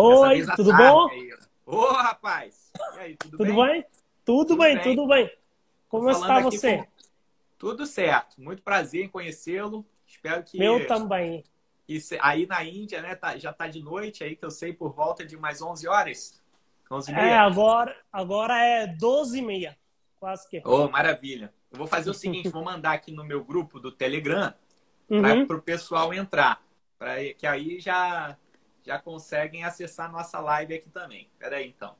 Oi, tudo bom? Ô, rapaz! E aí, tudo, tudo bem? bem? Tudo, tudo bem, bem, tudo bem. Como está você? Com... Tudo certo. Muito prazer em conhecê-lo. Espero que. Meu também. E aí na Índia, né? Tá, já tá de noite aí, que eu sei, por volta de mais 11 horas. 11 É, agora, agora é 12 e meia. Quase que. Oh, maravilha. Eu vou fazer o seguinte: vou mandar aqui no meu grupo do Telegram uhum. para o pessoal entrar. Pra, que aí já, já conseguem acessar nossa live aqui também. Espera aí, então.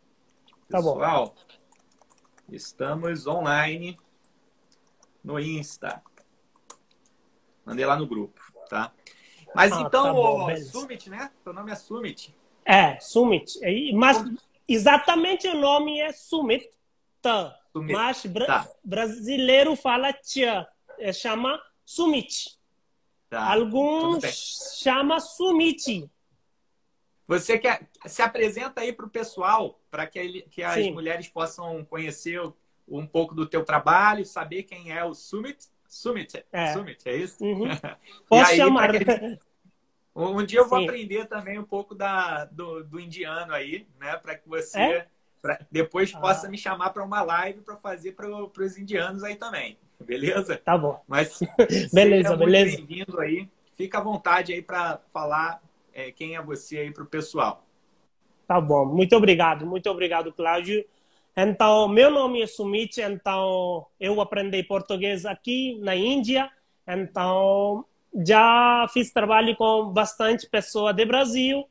Tá pessoal, bom. estamos online no Insta. Mandei lá no grupo, tá? Mas ah, então, tá bom, Summit, né? Seu nome é Summit. É, Summit. Mas exatamente o nome é Summit. Tá. Summit. Mas bra tá. brasileiro fala tia, é, chama Summit. Tá. Alguns chama Summit. Você quer se apresenta aí para o pessoal, para que, que as Sim. mulheres possam conhecer um pouco do teu trabalho, saber quem é o Summit. Summit, é, Summit, é isso? Uhum. Posso aí, chamar. Um dia eu vou Sim. aprender também um pouco da, do, do indiano aí, né? Para que você é? pra, depois ah. possa me chamar para uma live para fazer para os indianos aí também. Beleza? Tá bom. Mas beleza, beleza. Bem-vindo aí. Fica à vontade aí para falar é, quem é você aí para o pessoal. Tá bom. Muito obrigado. Muito obrigado, Cláudio. Então, meu nome é Sumit, então eu aprendi português aqui na Índia. Então, já fiz trabalho com bastante pessoas do Brasil,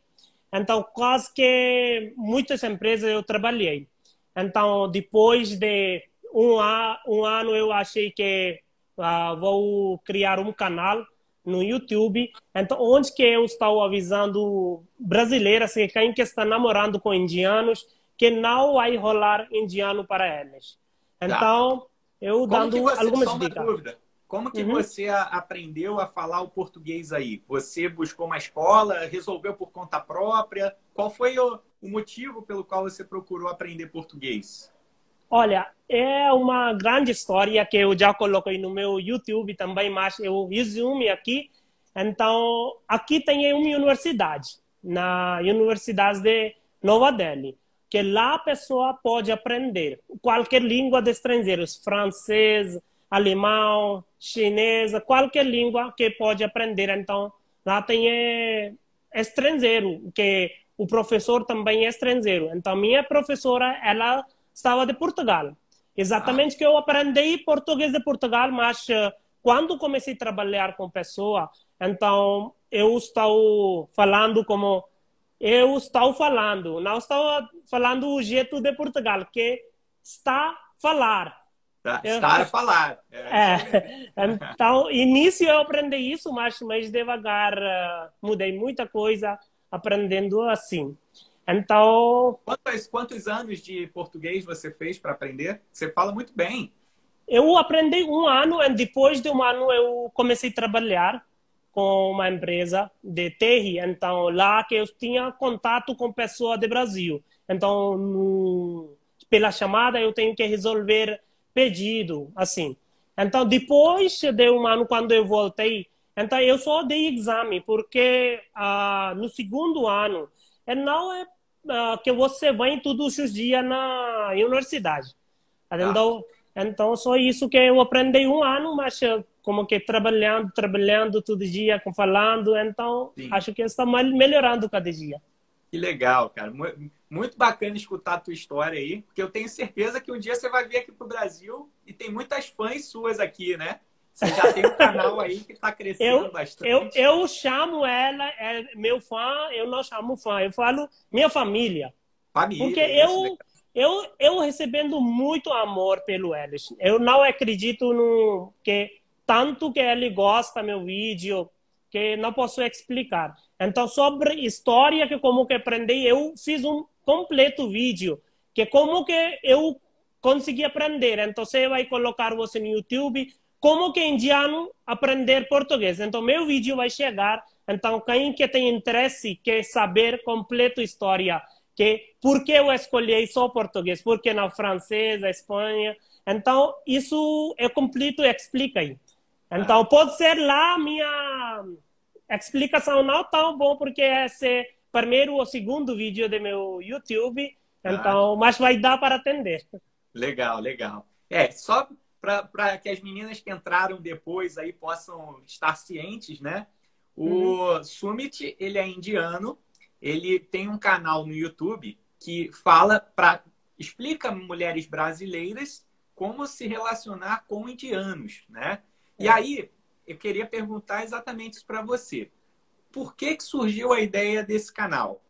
então quase que muitas empresas eu trabalhei. Então, depois de um ano, eu achei que uh, vou criar um canal no YouTube, então onde que eu estou avisando brasileiras que quem que está namorando com indianos que não vai rolar indiano para eles. Tá. Então, tá. eu dando algumas dicas. Dúvida. Como que uhum. você aprendeu a falar o português aí? Você buscou uma escola, resolveu por conta própria? Qual foi o, o motivo pelo qual você procurou aprender português? Olha, é uma grande história que eu já coloquei no meu YouTube também, mas eu resumo aqui. Então, aqui tem uma universidade, na Universidade de Nova Delhi, que lá a pessoa pode aprender qualquer língua de estrangeiros, francês, alemão, chinesa, qualquer língua que pode aprender. Então, lá tem é, estrangeiro, que o professor também é estrangeiro. Então, minha professora, ela estava de Portugal. Exatamente ah. que eu aprendi português de Portugal, mas uh, quando comecei a trabalhar com pessoa, então eu estou falando como eu estou falando, não estou falando o jeito de Portugal, que está falar. Tá, estar a falar. É, é. Então, início eu aprendi isso, mas, mas devagar uh, mudei muita coisa aprendendo assim. Então. Quantos, quantos anos de português você fez para aprender? Você fala muito bem. Eu aprendi um ano e depois de um ano eu comecei a trabalhar com uma empresa de TI. Então, lá que eu tinha contato com pessoas do Brasil. Então, no, pela chamada eu tenho que resolver pedido, assim. Então, depois de um ano, quando eu voltei, então eu só dei exame, porque ah, no segundo ano, não é que você vai todos os dias na universidade. Ah. Então, então, só isso que eu aprendi um ano, mas eh, como que trabalhando, trabalhando todo dia, falando, então Sim. acho que está melhorando cada dia. Que legal, cara. Muito bacana escutar a tua história aí, porque eu tenho certeza que um dia você vai vir aqui pro Brasil e tem muitas fãs suas aqui, né? Você já tem um canal aí que está crescendo eu, bastante. Eu, eu chamo ela, é meu fã, eu não chamo fã, eu falo minha família. Família. Porque eu, eu, eu recebendo muito amor pelo eles. Eu não acredito no que tanto que ele gosta meu vídeo, que não posso explicar. Então, sobre história que como que aprendi, eu fiz um completo vídeo, que como que eu consegui aprender. Então, você vai colocar você no YouTube, como que indiano aprender português. Então, meu vídeo vai chegar. Então, quem que tem interesse, quer saber completo história, que por que eu escolhi só português, por que não francês, Espanha. Então, isso é completo explica aí. Então, pode ser lá minha explicação não tão bom porque é primeiro ou segundo vídeo do meu YouTube, ah. então, ah. mas vai dar para atender. Legal, legal. É, só para que as meninas que entraram depois aí possam estar cientes, né? O uhum. Sumit, ele é indiano, ele tem um canal no YouTube que fala para explica mulheres brasileiras como se relacionar com indianos, né? E é. aí eu queria perguntar exatamente isso para você. Por que, que surgiu a ideia desse canal?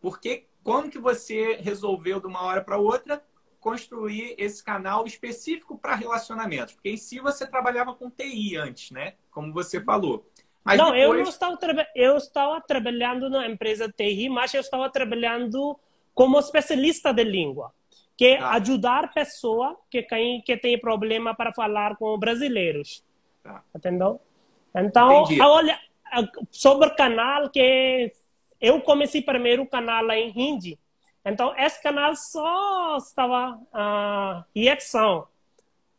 Por que, como que você resolveu de uma hora para outra construir esse canal específico para relacionamentos? Porque em si você trabalhava com TI antes, né? Como você falou. Mas não, depois... eu não estava, eu estava trabalhando na empresa TI, mas eu estava trabalhando como especialista de língua, que é tá. ajudar pessoa que tem que tem problema para falar com brasileiros. Tá. Entendeu? Então, olha, sobre o canal que eu comecei primeiro o canal em Hindi. Então, esse canal só estava uh, reação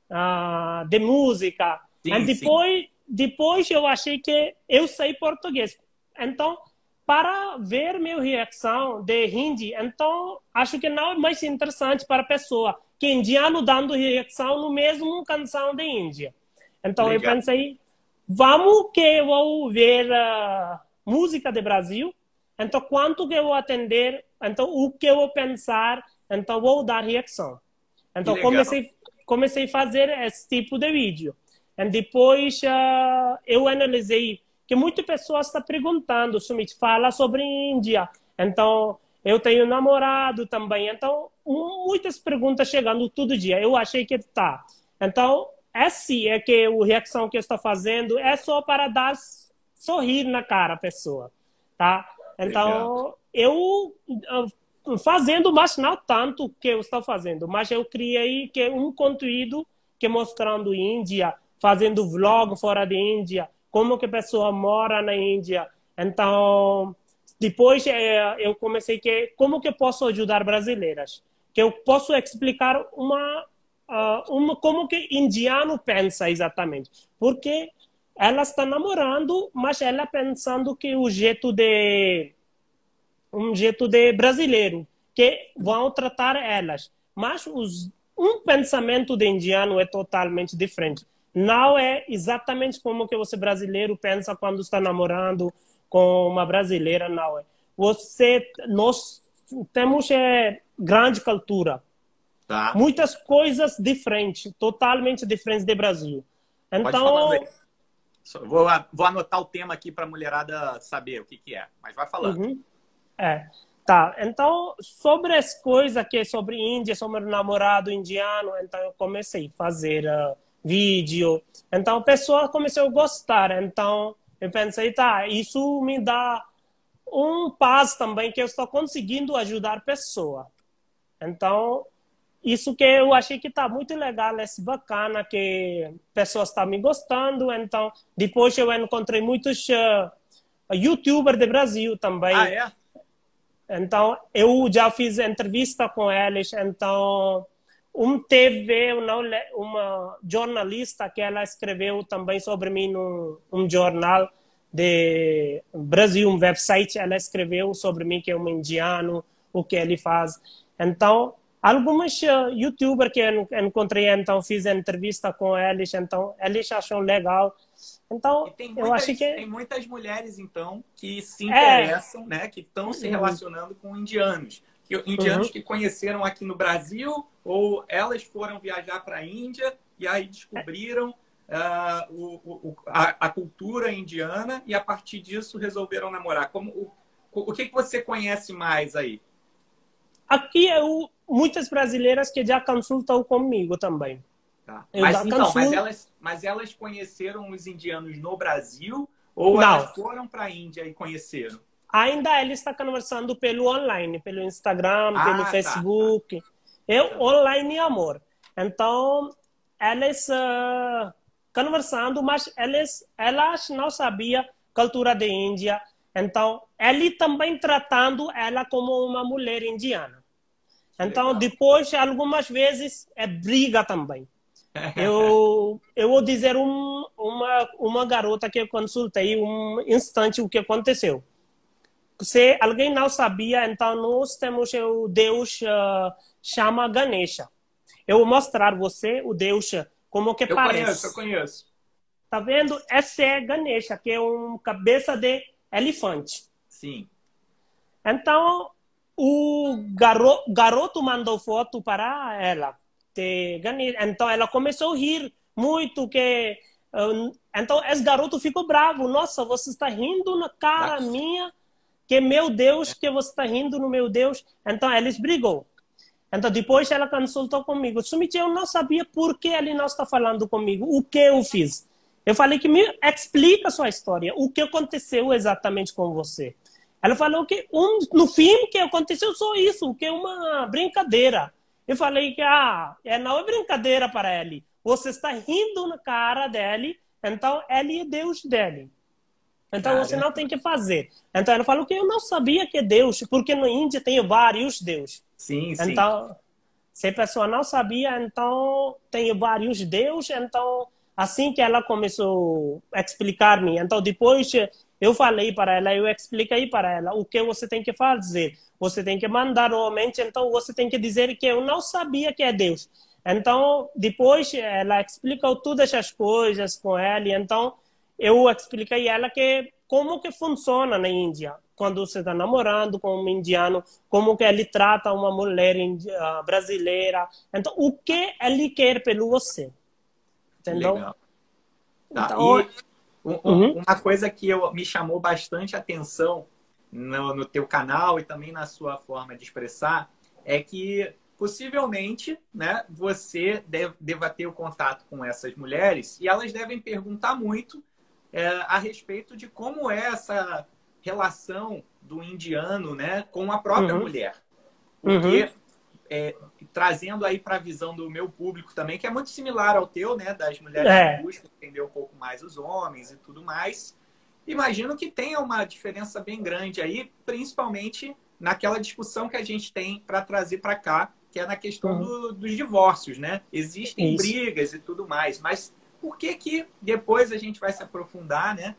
uh, de música. Sim, e depois, sim. depois eu achei que eu sei português. Então, para ver minha reação de hindi, então acho que não é mais interessante para a pessoa que indiano dando reação no mesmo canção de Índia. Então Legal. eu pensei, vamos que eu vou ver a música do Brasil, então quanto que eu vou atender, então o que eu vou pensar, então vou dar reação. Então comecei comecei a fazer esse tipo de vídeo. E depois uh, eu analisei que muitas pessoas estão perguntando, Sumit, fala sobre Índia. Então, eu tenho namorado também. Então, muitas perguntas chegando todo dia. Eu achei que tá. Então, essa é que a reação que eu estou fazendo é só para dar sorrir na cara a pessoa, tá? Então, eu fazendo, mas não tanto que eu estou fazendo, mas eu criei que um conteúdo que mostrando Índia, fazendo vlog fora de Índia, como que a pessoa mora na Índia. Então, depois é, eu comecei que como que eu posso ajudar brasileiras, que eu posso explicar uma, uh, uma como que indiano pensa exatamente, porque ela está namorando, mas ela pensando que o jeito de um jeito de brasileiro que vão tratar elas, mas os, um pensamento de indiano é totalmente diferente não é exatamente como que você brasileiro pensa quando está namorando com uma brasileira, não é. Você, nós temos é, grande cultura. Tá. Muitas coisas diferentes, totalmente diferentes do Brasil. Então, vou, vou anotar o tema aqui para a mulherada saber o que, que é, mas vai falando. Uhum. É. Tá, então, sobre as coisas que sobre Índia, sobre o namorado indiano, então eu comecei a fazer uh, vídeo. Então, a pessoa começou a gostar. Então, eu pensei, tá, isso me dá um paz também que eu estou conseguindo ajudar a pessoa. Então, isso que eu achei que tá muito legal, é bacana que pessoas estão me gostando. Então, depois eu encontrei muitos uh, youtubers do Brasil também. Ah, é? Então, eu já fiz entrevista com eles. Então, um TV, uma, jornalista que ela escreveu também sobre mim num um jornal de Brasil, um website, ela escreveu sobre mim que é um indiano, o que ele faz. Então, algumas uh, youtubers que eu encontrei, então fiz entrevista com eles, então eles acham legal. Então, eu acho que tem muitas mulheres então que se é. interessam, é. né, que estão se uhum. relacionando com indianos indianos uhum. que conheceram aqui no Brasil ou elas foram viajar para a Índia e aí descobriram uh, o, o, a, a, cultura indiana e a partir disso resolveram namorar. Como, o, o que, que você conhece mais aí? Aqui eu muitas brasileiras que já consultam comigo também. Tá. Mas, então, mas, elas, mas elas conheceram os indianos no Brasil ou Não. elas foram para a Índia e conheceram? ainda ele está conversando pelo online, pelo Instagram, ah, pelo tá, Facebook. Tá. Eu online amor. Então, eles uh, conversando, mas eles, elas não sabiam cultura da Índia. Então, ele também tratando ela como uma mulher indiana. Então, Legal. depois, algumas vezes, é briga também. Eu, eu vou dizer um, uma, uma garota que eu consultei um instante o que aconteceu se alguém não sabia, então nós temos o Deus uh, chama Ganesha. Eu vou mostrar você o Deus como que eu parece. Eu conheço, eu conheço. Tá vendo? Esse é Ganesha, que é uma cabeça de elefante. Sim. Então, o garo, garoto mandou foto para ela. De Ganesha. Então, ela começou a rir muito que... Então, esse garoto ficou bravo. Nossa, você está rindo na cara Nossa. minha que meu Deus, que você está rindo no meu Deus. Então, eles brigou. Então, depois ela consultou comigo. Sumit, eu não sabia por que ele não está falando comigo. O que eu fiz? Eu falei que me explica a sua história. O que aconteceu exatamente com você? Ela falou que um, no fim que aconteceu só isso, que é uma brincadeira. Eu falei que ah, é, não é brincadeira para ele. Você está rindo na cara dele, então ele é Deus dele. Então Cara. você não tem que fazer. Então ela falou que eu não sabia que é Deus, porque no Índia tem vários deuses. Sim, sim. Então, se a pessoa não sabia, então tem vários deuses. Então, assim que ela começou a explicar-me, então depois eu falei para ela, eu expliquei para ela o que você tem que fazer. Você tem que mandar normalmente, então você tem que dizer que eu não sabia que é Deus. Então, depois ela explicou todas essas coisas com ele. Então, eu expliquei ela que como que funciona na Índia quando você está namorando com um indiano, como que ele trata uma mulher ah, brasileira. Então, o que ele quer pelo você. Entendeu? Legal. Tá. Então, e um, uhum. uma coisa que eu, me chamou bastante atenção no, no teu canal e também na sua forma de expressar é que possivelmente né, você deve, deva ter o contato com essas mulheres e elas devem perguntar muito é, a respeito de como é essa relação do indiano né, com a própria uhum. mulher. Porque, uhum. É, trazendo aí para a visão do meu público também, que é muito similar ao teu, né, das mulheres é. que buscam entender um pouco mais os homens e tudo mais, imagino que tenha uma diferença bem grande aí, principalmente naquela discussão que a gente tem para trazer para cá, que é na questão uhum. do, dos divórcios, né? Existem Isso. brigas e tudo mais, mas por que que depois a gente vai se aprofundar, né?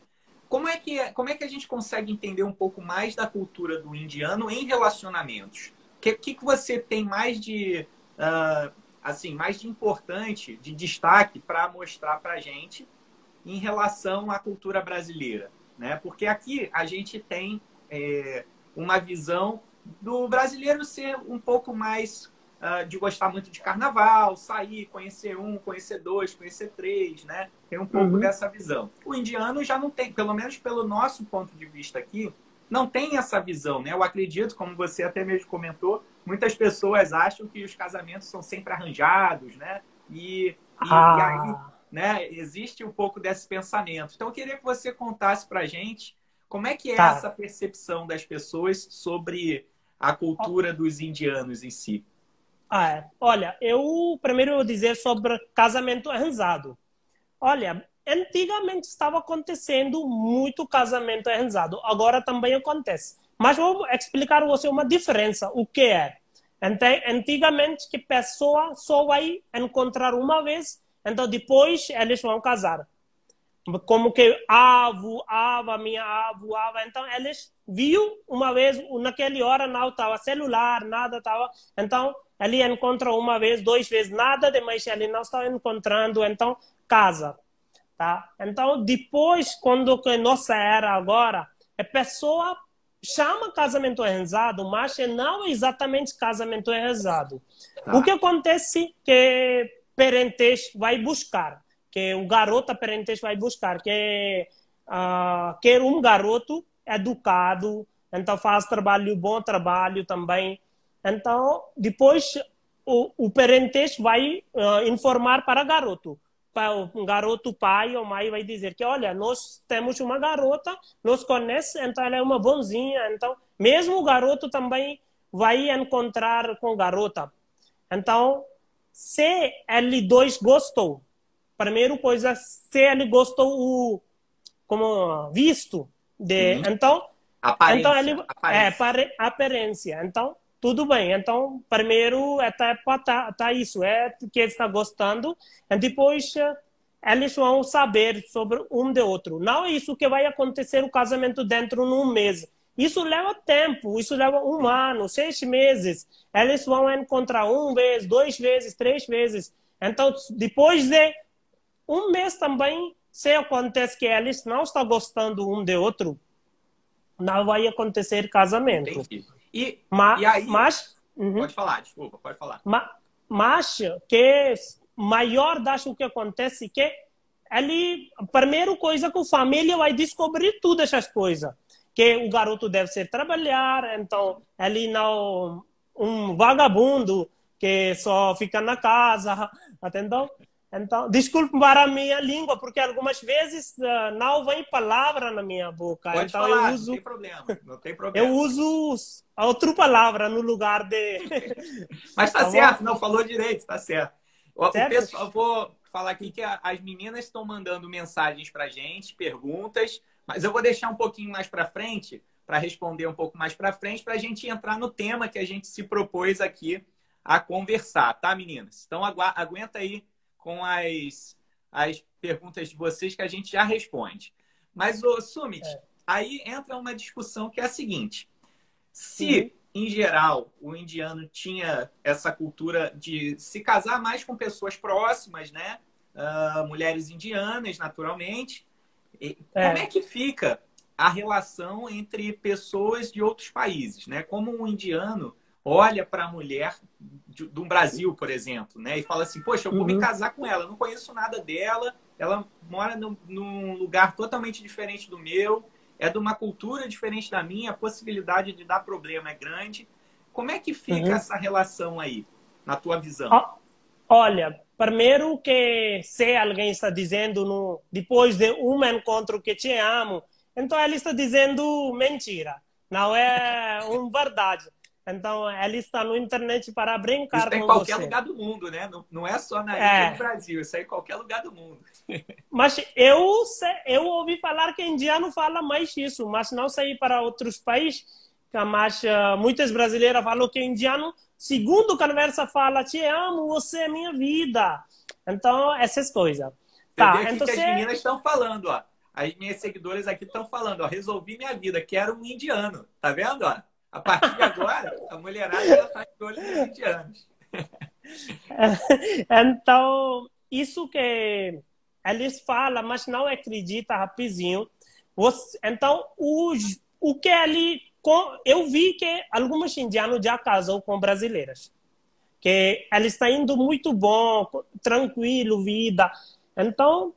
Como é que, como é que a gente consegue entender um pouco mais da cultura do indiano em relacionamentos? O que, que, que você tem mais de, uh, assim, mais de importante, de destaque para mostrar para a gente em relação à cultura brasileira? Né? Porque aqui a gente tem é, uma visão do brasileiro ser um pouco mais uh, de gostar muito de carnaval, sair, conhecer um, conhecer dois, conhecer três, né? Tem um pouco uhum. dessa visão. O indiano já não tem, pelo menos pelo nosso ponto de vista aqui, não tem essa visão, né? Eu acredito, como você até mesmo comentou, muitas pessoas acham que os casamentos são sempre arranjados, né? E, e, ah. e aí, né, existe um pouco desse pensamento. Então, eu queria que você contasse pra gente como é que é tá. essa percepção das pessoas sobre a cultura dos indianos em si. Ah, é. Olha, eu primeiro vou dizer sobre casamento arranjado. Olha, antigamente estava acontecendo muito casamento arranjado, agora também acontece. Mas vou explicar você uma diferença, o que é. Antigamente que pessoa só vai encontrar uma vez, então depois eles vão casar. Como que avô, ava, minha avó, ava, então eles viu uma vez, naquela hora não estava celular, nada estava, então ele encontra uma vez, duas vezes, nada demais ele não está encontrando, então casa. Tá? Então, depois, quando que nossa era agora, a pessoa chama casamento rezado, mas não é exatamente casamento rezado. Tá. O que acontece que parentes vai buscar, que o garoto parentes vai buscar, que uh, quer um garoto educado, então faz trabalho bom trabalho também então, depois o, o parente vai uh, informar para garoto. O garoto, pai ou mãe vai dizer que, olha, nós temos uma garota, nos conhece, então ela é uma bonzinha. Então, mesmo o garoto também vai encontrar com a garota. Então, se ele dois gostou, primeiro coisa, se ele gostou o como visto de, uhum. então, aparência, então ele aparência. é aparência. Então, tudo bem. Então, primeiro etapa tá, tá isso, é que está gostando, e depois eh, eles vão saber sobre um de outro. Não é isso que vai acontecer o casamento dentro de um mês. isso leva tempo, isso leva um ano, seis meses. Eles vão encontrar um vez, dois vezes, três vezes. Então, depois de um mês também, se acontece que eles não estão gostando um de outro, não vai acontecer casamento. Entendi. E, mas, e aí, mas uhum. pode falar, desculpa, pode falar. Mas, mas que maior acho que acontece que ele, primeira coisa que a família vai descobrir todas essas coisas que o garoto deve ser trabalhar, então ele não um vagabundo que só fica na casa, entendeu? Então, desculpe para a minha língua, porque algumas vezes uh, não vem palavra na minha boca. Pode então falar, eu uso, não tem problema, não tem problema. Eu uso outra palavra no lugar de. Mas tá, tá certo, não falou direito, tá certo. Certo? O pessoal, eu vou falar aqui que as meninas estão mandando mensagens para gente, perguntas. Mas eu vou deixar um pouquinho mais para frente, para responder um pouco mais para frente, para a gente entrar no tema que a gente se propôs aqui a conversar, tá, meninas? Então aguenta aí com as, as perguntas de vocês que a gente já responde. Mas, o Sumit, é. aí entra uma discussão que é a seguinte: se, uhum. em geral, o indiano tinha essa cultura de se casar mais com pessoas próximas, né? Uh, mulheres indianas, naturalmente, é. Como é que fica a relação entre pessoas de outros países, né? Como um indiano olha para a mulher de, um Brasil, por exemplo, né? E fala assim, poxa, eu vou uhum. me casar com ela, eu não conheço nada dela, ela mora no, num lugar totalmente diferente do meu, é de uma cultura diferente da minha, a possibilidade de dar problema é grande. Como é que fica uhum. essa relação aí, na tua visão? Olha, Primeiro que se alguém está dizendo no, depois de um encontro que te amo, então ele está dizendo mentira. Não é uma verdade. Então ele está no internet para brincar isso você. em qualquer lugar do mundo, né? Não, não é só na é. no Brasil, isso é em qualquer lugar do mundo. mas eu eu ouvi falar que indiano fala mais isso, mas não sei para outros países. Mas uh, muitas brasileiras falam que indiano Segundo conversa fala, te amo, você é minha vida. Então, essas coisas. Tá, então que você... as meninas estão falando, ó. As minhas seguidoras aqui estão falando, ó. Resolvi minha vida, quero um indiano. Tá vendo, ó? A partir de agora, a mulherada está de olho nos indianos. então, isso que eles falam, mas não acredita rapidinho. Então, os, o que ele com, eu vi que alguns indianos já casam com brasileiras. Que eles estão indo muito bom, tranquilo, vida. Então,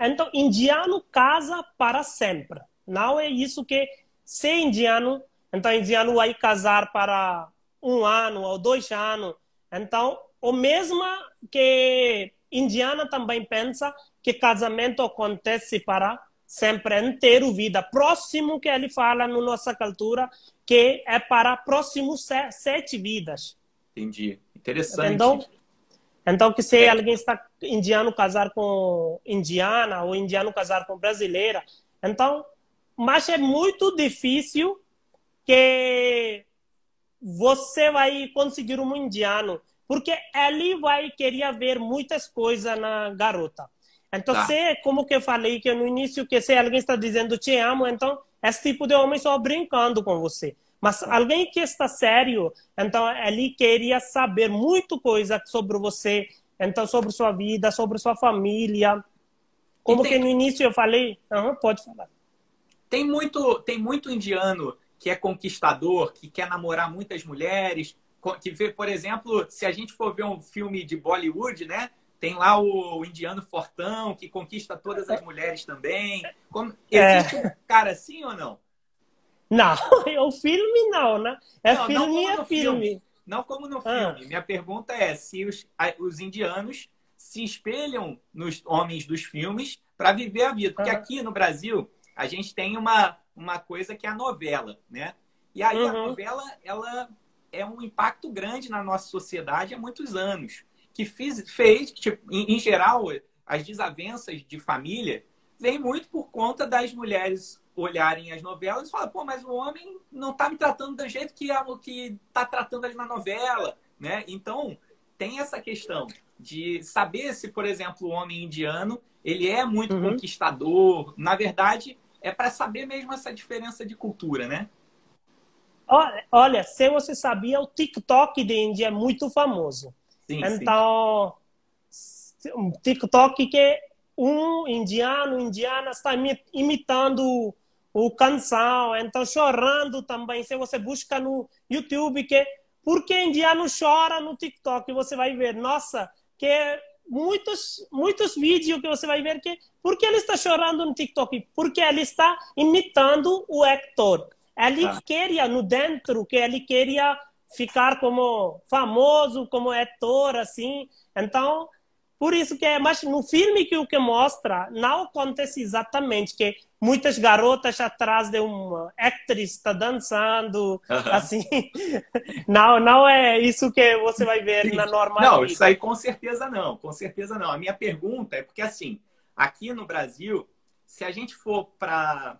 então, indiano casa para sempre. Não é isso que ser indiano, então indiano vai casar para um ano ou dois anos. Então, o mesmo que indiana também pensa que casamento acontece para sempre inteiro vida. Próximo que ele fala na nossa cultura, que é para próximos sete vidas. Entendi. Interessante. Então, então que se é. alguém está indiano casar com indiana ou indiano casar com brasileira, então, mas é muito difícil que você vai conseguir um indiano, porque ele vai querer ver muitas coisas na garota. Então, tá. se, como que eu falei que no início, que se alguém está dizendo te amo, então esse tipo de homem só brincando com você. Mas tá. alguém que está sério, então ele queria saber muito coisa sobre você, então sobre sua vida, sobre sua família. Como tem... que no início eu falei, uhum, pode falar. Tem muito, tem muito indiano que é conquistador, que quer namorar muitas mulheres, que vê, por exemplo, se a gente for ver um filme de Bollywood, né? Tem lá o indiano fortão que conquista todas as mulheres também. Como... É. Existe é... um cara assim ou não? Não, o filme não, né? É não, filme não é filme. filme. Não como no ah. filme. Minha pergunta é se os, os indianos se espelham nos homens dos filmes para viver a vida. Porque ah. aqui no Brasil, a gente tem uma, uma coisa que é a novela, né? E aí uhum. a novela, ela é um impacto grande na nossa sociedade há muitos anos que fiz, fez, tipo, em, em, geral, as desavenças de família vêm muito por conta das mulheres olharem as novelas e falar, pô, mas o homem não está me tratando do jeito que que está tratando ali na novela, né? Então tem essa questão de saber se, por exemplo, o homem indiano ele é muito uhum. conquistador. Na verdade, é para saber mesmo essa diferença de cultura, né? Olha, se você sabia, o TikTok de Índia é muito famoso. Sim, então, sim. um TikTok que um indiano, indiana está imitando o canção, então chorando também. Se você busca no YouTube que por que indiano chora no TikTok, você vai ver, nossa, que muitos muitos vídeos que você vai ver que por que ele está chorando no TikTok? Porque ele está imitando o Hector. Ele ah. queria no dentro que ele queria ficar como famoso, como ator assim. Então, por isso que é, mas no filme que o que mostra não acontece exatamente que muitas garotas atrás de uma atriz está dançando, assim. não, não é isso que você vai ver Sim. na normal. Não, isso aí com certeza não, com certeza não. A minha pergunta é porque assim, aqui no Brasil, se a gente for para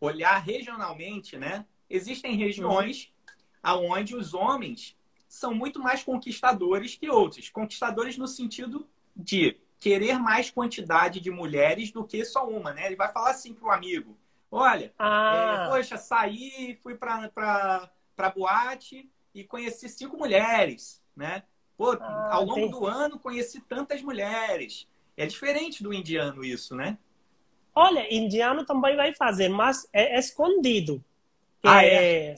olhar regionalmente, né? Existem regiões uhum. aonde os homens são muito mais conquistadores que outros. Conquistadores no sentido de querer mais quantidade de mulheres do que só uma, né? Ele vai falar assim pro amigo: olha, ah. é, poxa, saí, fui pra, pra, pra boate e conheci cinco mulheres, né? Pô, ah, ao longo do ano conheci tantas mulheres. É diferente do indiano isso, né? Olha, indiano também vai fazer, mas é escondido. Ah, é? É,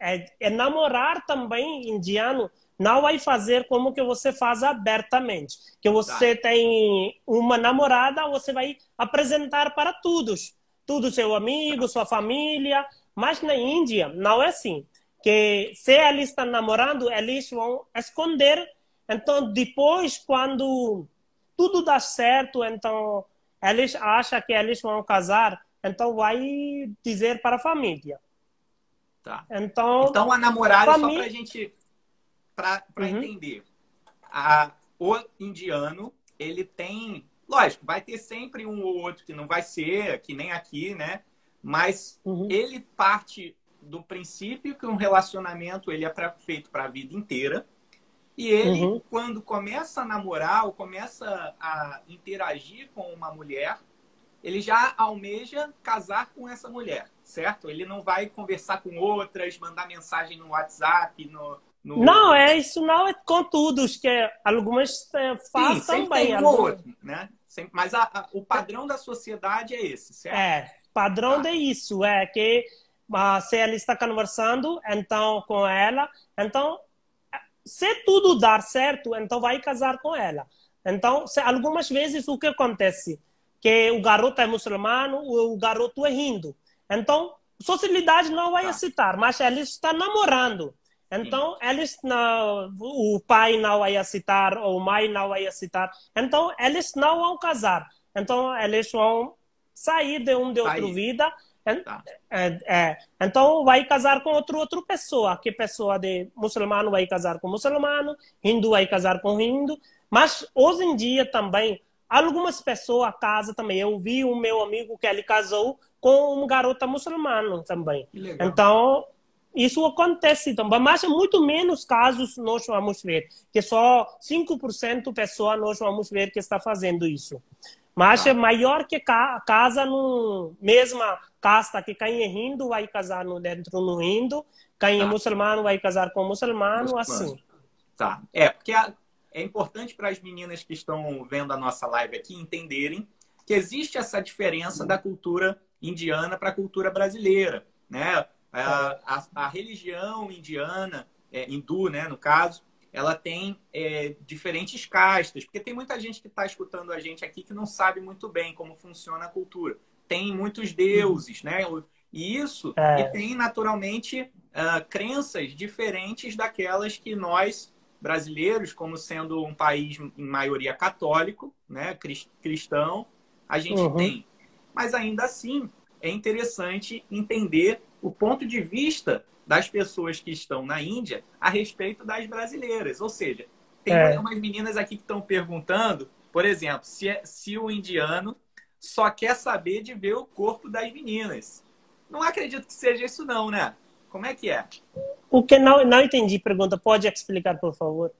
é, é namorar também indiano não vai fazer como que você faz abertamente. Que você tá. tem uma namorada, você vai apresentar para todos. Tudo seu amigo, sua família. Mas na Índia não é assim. Que se eles estão namorando, eles vão esconder. Então, depois, quando tudo dá certo, então eles acham que eles vão casar, então vai dizer para a família. Tá. Então, então a namorada, família... só para a gente para uhum. entender. A, o indiano, ele tem. Lógico, vai ter sempre um ou outro que não vai ser, que nem aqui, né? Mas uhum. ele parte do princípio que um relacionamento ele é pra, feito para a vida inteira. E ele, uhum. quando começa a namorar ou começa a interagir com uma mulher, ele já almeja casar com essa mulher, certo? Ele não vai conversar com outras, mandar mensagem no WhatsApp, no, no... Não, é isso não é com todos, que algumas é, fazem Sim, também. Tem um outro, né? Mas a, a, o padrão da sociedade é esse, certo? É, padrão ah. é isso, é que se ela está conversando, então com ela, então se tudo dar certo, então vai casar com ela. Então, se, algumas vezes o que acontece? Que o garoto é muçulmano, o garoto é hindu. Então, sociedade não vai tá. aceitar, mas ela está namorando. Então, eles não, o pai não vai aceitar, ou a mãe não vai aceitar. Então, eles não vão casar. Então, eles vão sair de um de outra vida. Tá. É, é, então, vai casar com outra, outra pessoa. Que pessoa de muçulmano vai casar com muçulmano, hindu vai casar com hindu. Mas, hoje em dia também, algumas pessoas casam também. Eu vi um meu amigo que ele casou com uma garota muçulmana também. Então, isso acontece também, mas é muito menos casos nós vamos ver, que só 5% pessoa nós vamos ver que está fazendo isso. Mas ah. é maior que ca casa no mesma casta que quem é hindu vai casar no dentro no hindu, quem é tá. muçulmano vai casar com muçulmano, muçulmano. assim. Tá. É, porque é importante para as meninas que estão vendo a nossa live aqui entenderem que existe essa diferença da cultura indiana para a cultura brasileira, né? A, a, a religião indiana, é, hindu, né, no caso, ela tem é, diferentes castas, porque tem muita gente que está escutando a gente aqui que não sabe muito bem como funciona a cultura. Tem muitos deuses, né? E isso é. e tem naturalmente uh, crenças diferentes daquelas que nós brasileiros, como sendo um país em maioria católico, né, cristão, a gente uhum. tem. Mas ainda assim é interessante entender o ponto de vista das pessoas que estão na Índia a respeito das brasileiras. Ou seja, tem é. umas meninas aqui que estão perguntando, por exemplo, se, é, se o indiano só quer saber de ver o corpo das meninas. Não acredito que seja isso não, né? Como é que é? O que não, não entendi, pergunta. Pode explicar, por favor?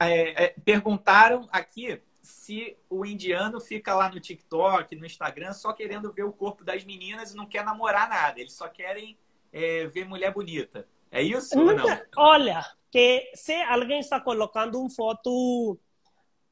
É, é, perguntaram aqui se o indiano fica lá no TikTok, no Instagram, só querendo ver o corpo das meninas e não quer namorar nada. Eles só querem é, ver mulher bonita. É isso ou não? Olha, que se alguém está colocando uma foto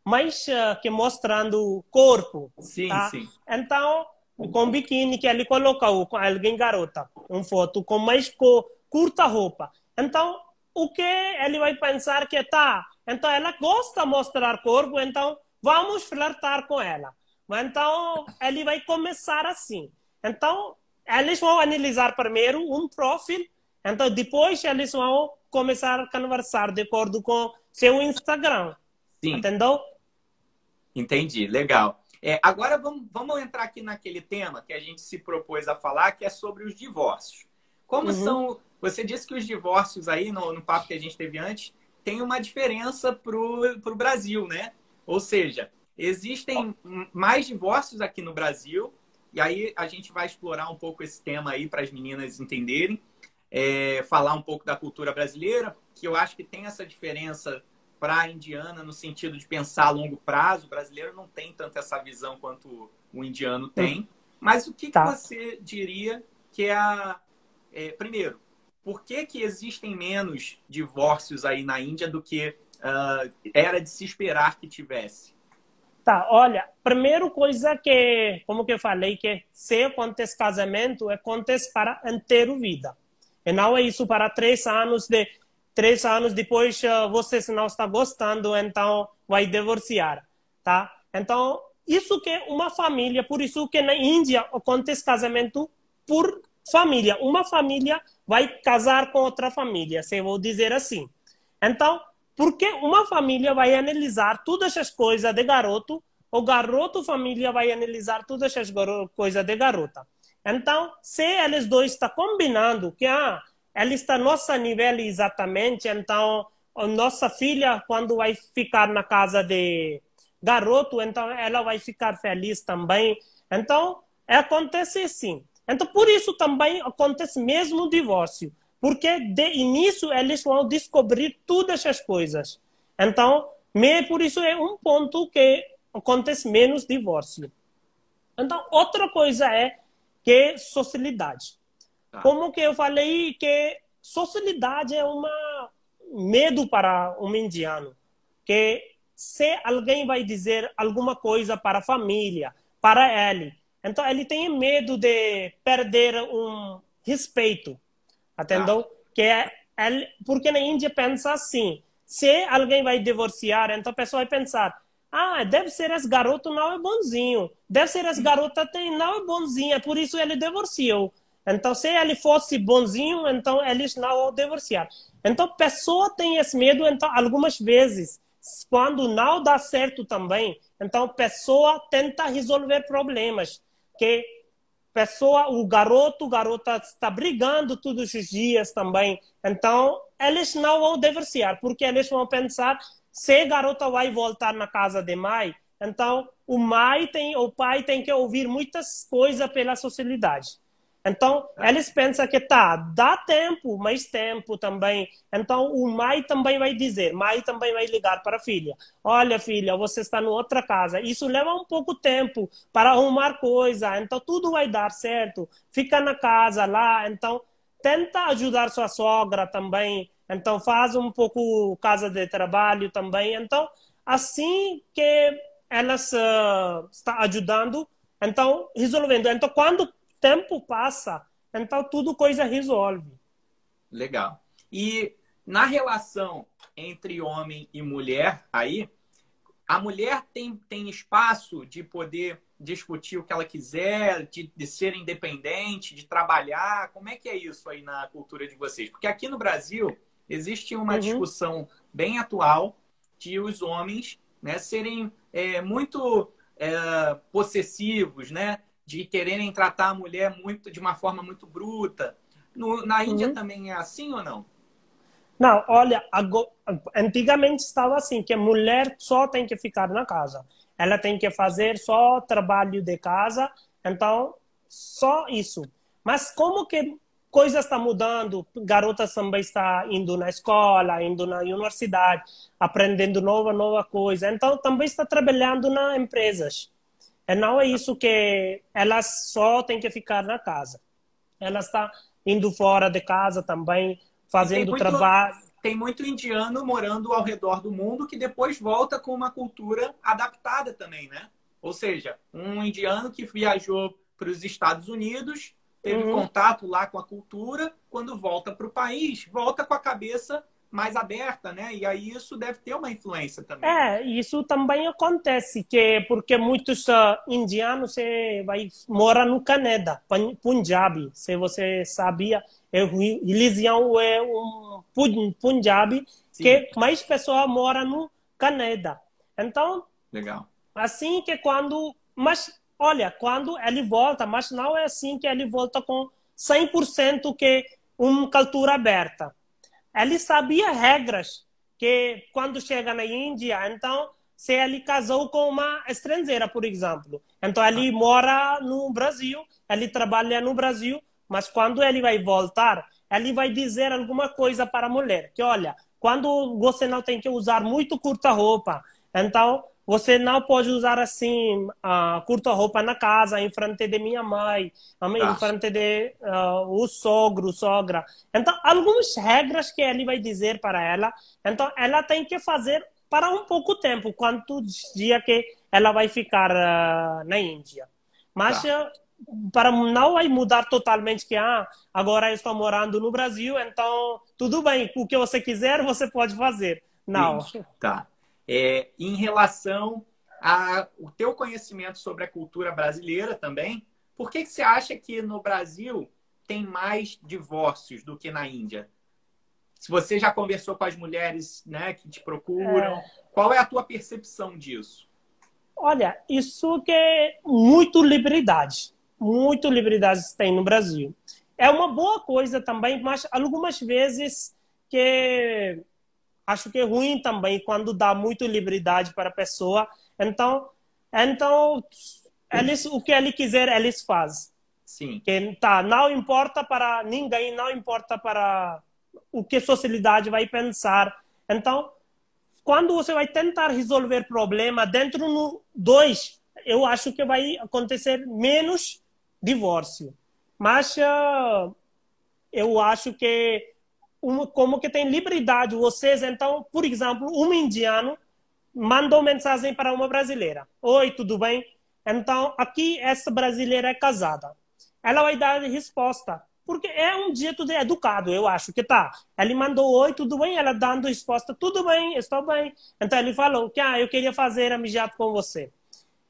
mais uh, que mostrando o corpo. Sim, tá? sim. Então, com biquíni que ele colocou, com alguém garota, uma foto com mais co curta roupa. Então, o que ele vai pensar que tá? Então, ela gosta de mostrar corpo, então vamos flertar com ela. Então, ele vai começar assim. Então, eles vão analisar primeiro um perfil, então depois eles vão começar a conversar de acordo com seu Instagram. Sim. Entendeu? Entendi, legal. É, agora vamos, vamos entrar aqui naquele tema que a gente se propôs a falar, que é sobre os divórcios. Como uhum. são. Você disse que os divórcios aí, no, no papo que a gente teve antes, tem uma diferença para o Brasil, né? Ou seja, existem mais divórcios aqui no Brasil, e aí a gente vai explorar um pouco esse tema aí para as meninas entenderem, é, falar um pouco da cultura brasileira, que eu acho que tem essa diferença para a indiana no sentido de pensar a longo prazo. O brasileiro não tem tanto essa visão quanto o indiano tem. Mas o que, tá. que você diria que é a. É, primeiro, por que, que existem menos divórcios aí na Índia do que uh, era de se esperar que tivesse? Tá, olha, primeira coisa que, como que eu falei, que se acontece casamento, acontece para inteiro vida. E não é isso para três anos de três anos depois uh, você não está gostando, então vai divorciar, tá? Então isso que é uma família, por isso que na Índia acontece casamento por família. Uma família vai casar com outra família, se eu vou dizer assim. Então, porque uma família vai analisar todas as coisas de garoto, o garoto família vai analisar todas as coisas de garota. Então, se eles dois estão combinando que ah, ela está nosso nível exatamente, então a nossa filha, quando vai ficar na casa de garoto, então ela vai ficar feliz também. Então, acontece assim. Então, por isso também acontece mesmo o divórcio. Porque de início eles vão descobrir todas as coisas. Então, me, por isso é um ponto que acontece menos divórcio. Então, outra coisa é que socialidade. Tá. Como que eu falei que socialidade é um medo para um indiano. Que se alguém vai dizer alguma coisa para a família, para ele, então ele tem medo de perder um respeito, entendeu? Tá. Que é ele, porque na Índia pensa assim, se alguém vai divorciar, então a pessoa vai pensar, ah, deve ser esse garoto não é bonzinho, deve ser esse garota tem não é bonzinha, por isso ele divorciou. Então, se ele fosse bonzinho, então eles não vão divorciar. Então, a pessoa tem esse medo, então, algumas vezes, quando não dá certo também, então a pessoa tenta resolver problemas. Que pessoa, o garoto, garota está brigando todos os dias também. Então, eles não vão divorciar, porque eles vão pensar, se a garota vai voltar na casa de mãe, então o mãe tem, o pai tem que ouvir muitas coisas pela sociedade. Então, eles pensam que tá, dá tempo, mais tempo também. Então, o mãe também vai dizer, mãe também vai ligar para a filha. Olha, filha, você está em outra casa. Isso leva um pouco tempo para arrumar coisa. Então, tudo vai dar certo. Fica na casa lá. Então, tenta ajudar sua sogra também. Então, faz um pouco casa de trabalho também. Então, assim que elas uh, está ajudando, então, resolvendo. Então, quando tempo passa, então tudo coisa resolve. Legal. E na relação entre homem e mulher, aí, a mulher tem, tem espaço de poder discutir o que ela quiser, de, de ser independente, de trabalhar. Como é que é isso aí na cultura de vocês? Porque aqui no Brasil existe uma uhum. discussão bem atual de os homens né, serem é, muito é, possessivos, né? De quererem tratar a mulher muito de uma forma muito bruta. No, na Índia uhum. também é assim ou não? Não, olha, antigamente estava assim, que a mulher só tem que ficar na casa. Ela tem que fazer só trabalho de casa, então só isso. Mas como que coisas estão mudando, garotas também estão indo na escola, indo na universidade, aprendendo nova, nova coisa. Então, também está trabalhando nas empresas. E não é isso que elas só têm que ficar na casa. Elas estão indo fora de casa também, fazendo trabalho. Tem muito indiano morando ao redor do mundo que depois volta com uma cultura adaptada também, né? Ou seja, um indiano que viajou para os Estados Unidos teve uhum. contato lá com a cultura, quando volta para o país, volta com a cabeça mais aberta, né? E aí isso deve ter uma influência também. É, isso também acontece, que porque muitos uh, indianos se vai morar no Canadá, Punjab, se você sabia, é, religião é um Punjab Sim. que mais pessoas moram no Canadá. Então, legal. Assim que quando, mas olha, quando ele volta, mas não é assim que ele volta com 100% que uma cultura aberta. Ele sabia regras que quando chega na Índia, então se ele casou com uma estrangeira, por exemplo, então ele ah. mora no Brasil, ele trabalha no Brasil, mas quando ele vai voltar, ele vai dizer alguma coisa para a mulher, que olha, quando você não tem que usar muito curta roupa, então você não pode usar assim uh, curta roupa na casa em frente de minha mãe, em frente de uh, o sogro, sogra. Então, algumas regras que ele vai dizer para ela. Então, ela tem que fazer para um pouco tempo, quantos dias que ela vai ficar uh, na Índia. Mas tá. para não vai mudar totalmente que ah, agora eu estou morando no Brasil, então tudo bem, o que você quiser você pode fazer. Não. Tá. É, em relação ao teu conhecimento sobre a cultura brasileira também, por que, que você acha que no Brasil tem mais divórcios do que na Índia? Se você já conversou com as mulheres né, que te procuram, é... qual é a tua percepção disso? Olha, isso que é muito liberdade. Muito liberdade tem no Brasil. É uma boa coisa também, mas algumas vezes que acho que é ruim também quando dá muito liberdade para a pessoa. Então, então eles, o que ele quiser, eles fazem. Sim. Que, tá, não importa para ninguém, não importa para o que a sociedade vai pensar. Então, quando você vai tentar resolver problema dentro do dois, eu acho que vai acontecer menos divórcio. Mas uh, eu acho que como que tem liberdade vocês então por exemplo um indiano mandou mensagem para uma brasileira. Oi tudo bem? Então aqui essa brasileira é casada. Ela vai dar resposta porque é um jeito de educado eu acho que tá. Ele mandou oi tudo bem? Ela dando resposta tudo bem estou bem. Então ele falou que ah eu queria fazer amizade com você.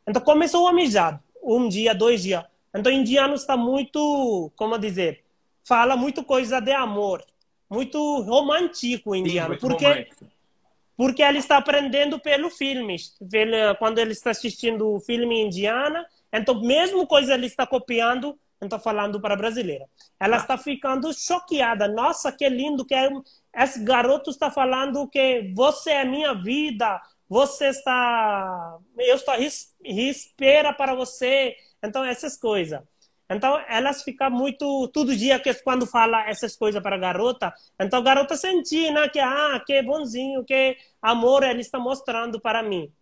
Então começou a amizade um dia dois dias então o indiano está muito como dizer fala muito coisa de amor muito romântico indiano, Sim, porque romântico. porque ele está aprendendo pelo filme, quando ele está assistindo o filme indiana, então mesmo coisa ele está copiando, então falando para a brasileira. Ela ah. está ficando choqueada. Nossa, que lindo que é. Esse garoto está falando que você é minha vida, você está, eu estou espera para você. Então essas coisas. Então, elas ficam muito, todo dia que quando fala essas coisas para a garota, então a garota sente, né, que, ah, que bonzinho, que amor ele está mostrando para mim.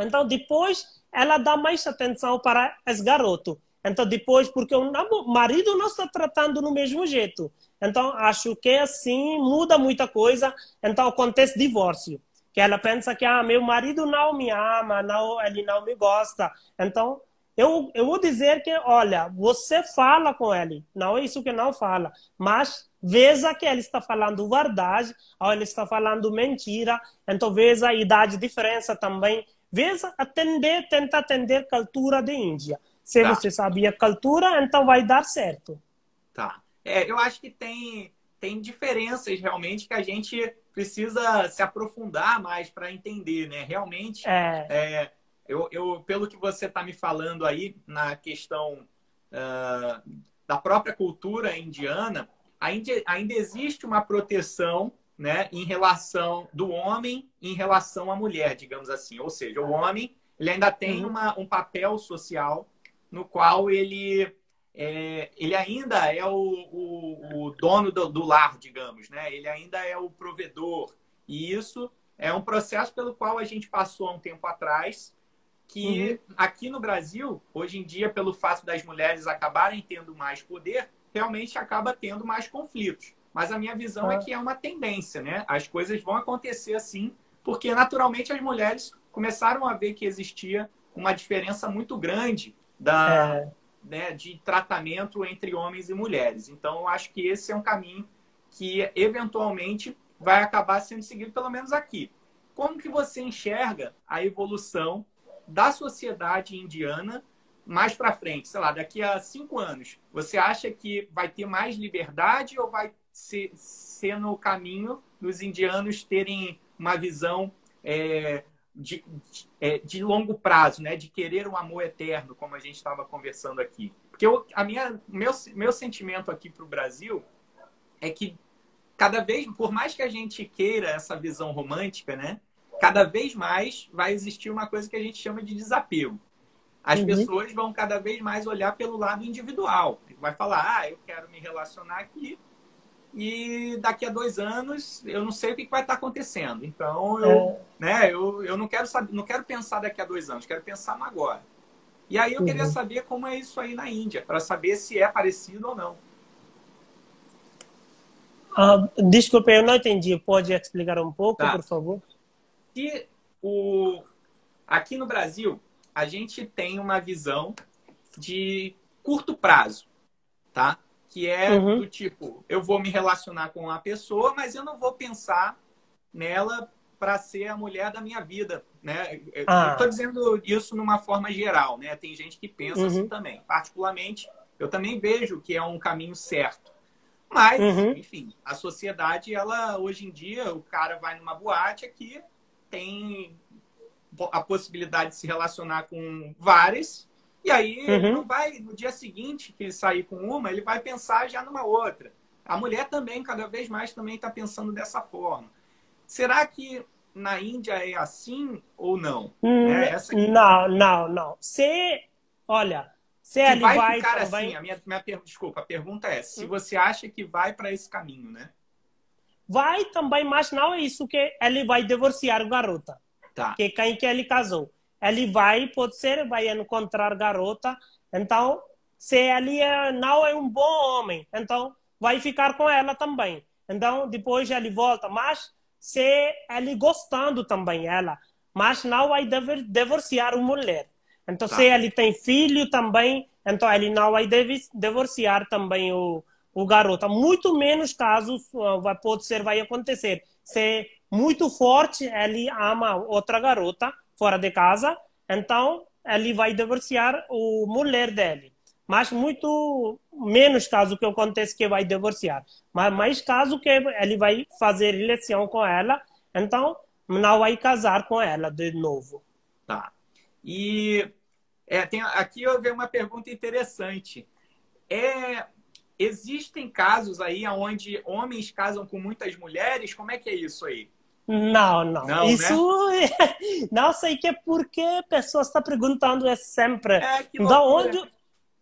Então, depois, ela dá mais atenção para esse garoto. Então, depois, porque o marido não está tratando no mesmo jeito. Então, acho que assim muda muita coisa. Então, acontece divórcio. Que ela pensa que, ah, meu marido não me ama, não, ele não me gosta. Então, eu, eu vou dizer que, olha, você fala com ele, não é isso que não fala, mas veja que ele está falando verdade ou ele está falando mentira, então veja a idade diferença também, veja atender, tenta atender a cultura da Índia. Se tá. você sabia a cultura, então vai dar certo. Tá. É, eu acho que tem, tem diferenças realmente que a gente precisa se aprofundar mais para entender, né? Realmente, é. É, eu, eu, pelo que você está me falando aí na questão uh, da própria cultura indiana, ainda, ainda existe uma proteção né, em relação do homem em relação à mulher, digamos assim. Ou seja, o homem ele ainda tem uhum. uma, um papel social no qual ele é, ele ainda é o, o, o dono do, do, lar, digamos, né? Ele ainda é o provedor. E isso é um processo pelo qual a gente passou há um tempo atrás, que uhum. aqui no Brasil, hoje em dia, pelo fato das mulheres acabarem tendo mais poder, realmente acaba tendo mais conflitos. Mas a minha visão é ah. é que é uma tendência, né? As coisas vão acontecer assim, porque naturalmente as mulheres começaram a ver que existia uma diferença muito grande da, é. né, de tratamento entre homens e mulheres. Então, eu acho que esse é um caminho que eventualmente vai acabar sendo seguido, pelo menos aqui. Como que você enxerga a evolução da sociedade indiana mais para frente, sei lá, daqui a cinco anos? Você acha que vai ter mais liberdade ou vai ser, ser no caminho dos indianos terem uma visão é, de, de, é, de, longo prazo, né? De querer um amor eterno, como a gente estava conversando aqui. Porque eu, a minha, meu, meu sentimento aqui para o Brasil é que cada vez, por mais que a gente queira essa visão romântica, né? Cada vez mais vai existir uma coisa que a gente chama de desapego. As uhum. pessoas vão cada vez mais olhar pelo lado individual. Vai falar, ah, eu quero me relacionar aqui, e daqui a dois anos eu não sei o que vai estar acontecendo. Então eu, é. né, eu, eu não quero saber, não quero pensar daqui a dois anos, quero pensar no agora. E aí eu uhum. queria saber como é isso aí na Índia, para saber se é parecido ou não. Ah, desculpe, eu não entendi. Pode explicar um pouco, tá. por favor? Se o aqui no Brasil a gente tem uma visão de curto prazo, tá? que é uhum. do tipo, eu vou me relacionar com uma pessoa, mas eu não vou pensar nela para ser a mulher da minha vida, né? Ah. Estou dizendo isso numa forma geral, né? Tem gente que pensa assim uhum. assim também. Particularmente, eu também vejo que é um caminho certo. Mas, uhum. enfim, a sociedade, ela hoje em dia, o cara vai numa boate aqui, tem a possibilidade de se relacionar com várias, e aí uhum. ele não vai, no dia seguinte que ele sair com uma, ele vai pensar já numa outra. A mulher também, cada vez mais, também está pensando dessa forma. Será que na Índia é assim ou não? Hum, é essa Não, não, não. Se, olha, se ele vai, vai ficar assim, vai... a minha, minha desculpa, a pergunta é, se hum. você acha que vai para esse caminho, né? Vai também, mas não é isso que ele vai divorciar garota. Tá. Que quem que ele casou ele vai, pode ser, vai encontrar garota. Então, se ele é, não é um bom homem, então vai ficar com ela também. Então, depois ele volta. Mas se ele gostando também ela, mas não vai divorciar a mulher. Então, tá. se ele tem filho também, então ele não vai divorciar também o, o garoto. Muito menos casos vai, pode ser, vai acontecer. Se muito forte ele ama outra garota, fora de casa, então ele vai divorciar o mulher dele. Mas muito menos caso que acontece que vai divorciar. Mas mais caso que ele vai fazer relação com ela, então não vai casar com ela de novo. Tá. E é, tem, aqui eu vi uma pergunta interessante. É, existem casos aí onde homens casam com muitas mulheres? Como é que é isso aí? Não, não. não Isso né? não sei que é porque pessoas estão perguntando é sempre. É, da onde,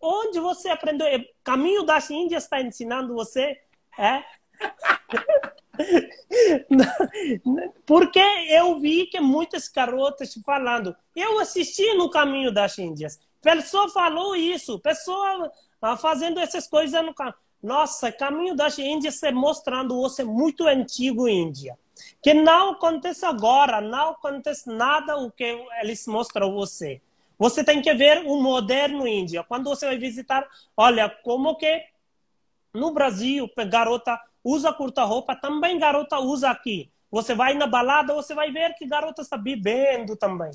onde você aprendeu? É, Caminho das Índias está ensinando você? É? porque eu vi que muitas garotas falando. Eu assisti no Caminho das Índias. Pessoa falou isso. Pessoa fazendo essas coisas no caminho. Nossa, Caminho das Índias mostrando você muito antigo Índia. Que não acontece agora, não acontece nada o que eles mostram você. Você tem que ver o moderno Índia. Quando você vai visitar, olha, como que no Brasil, garota usa curta-roupa, também garota usa aqui. Você vai na balada, você vai ver que garota está bebendo também.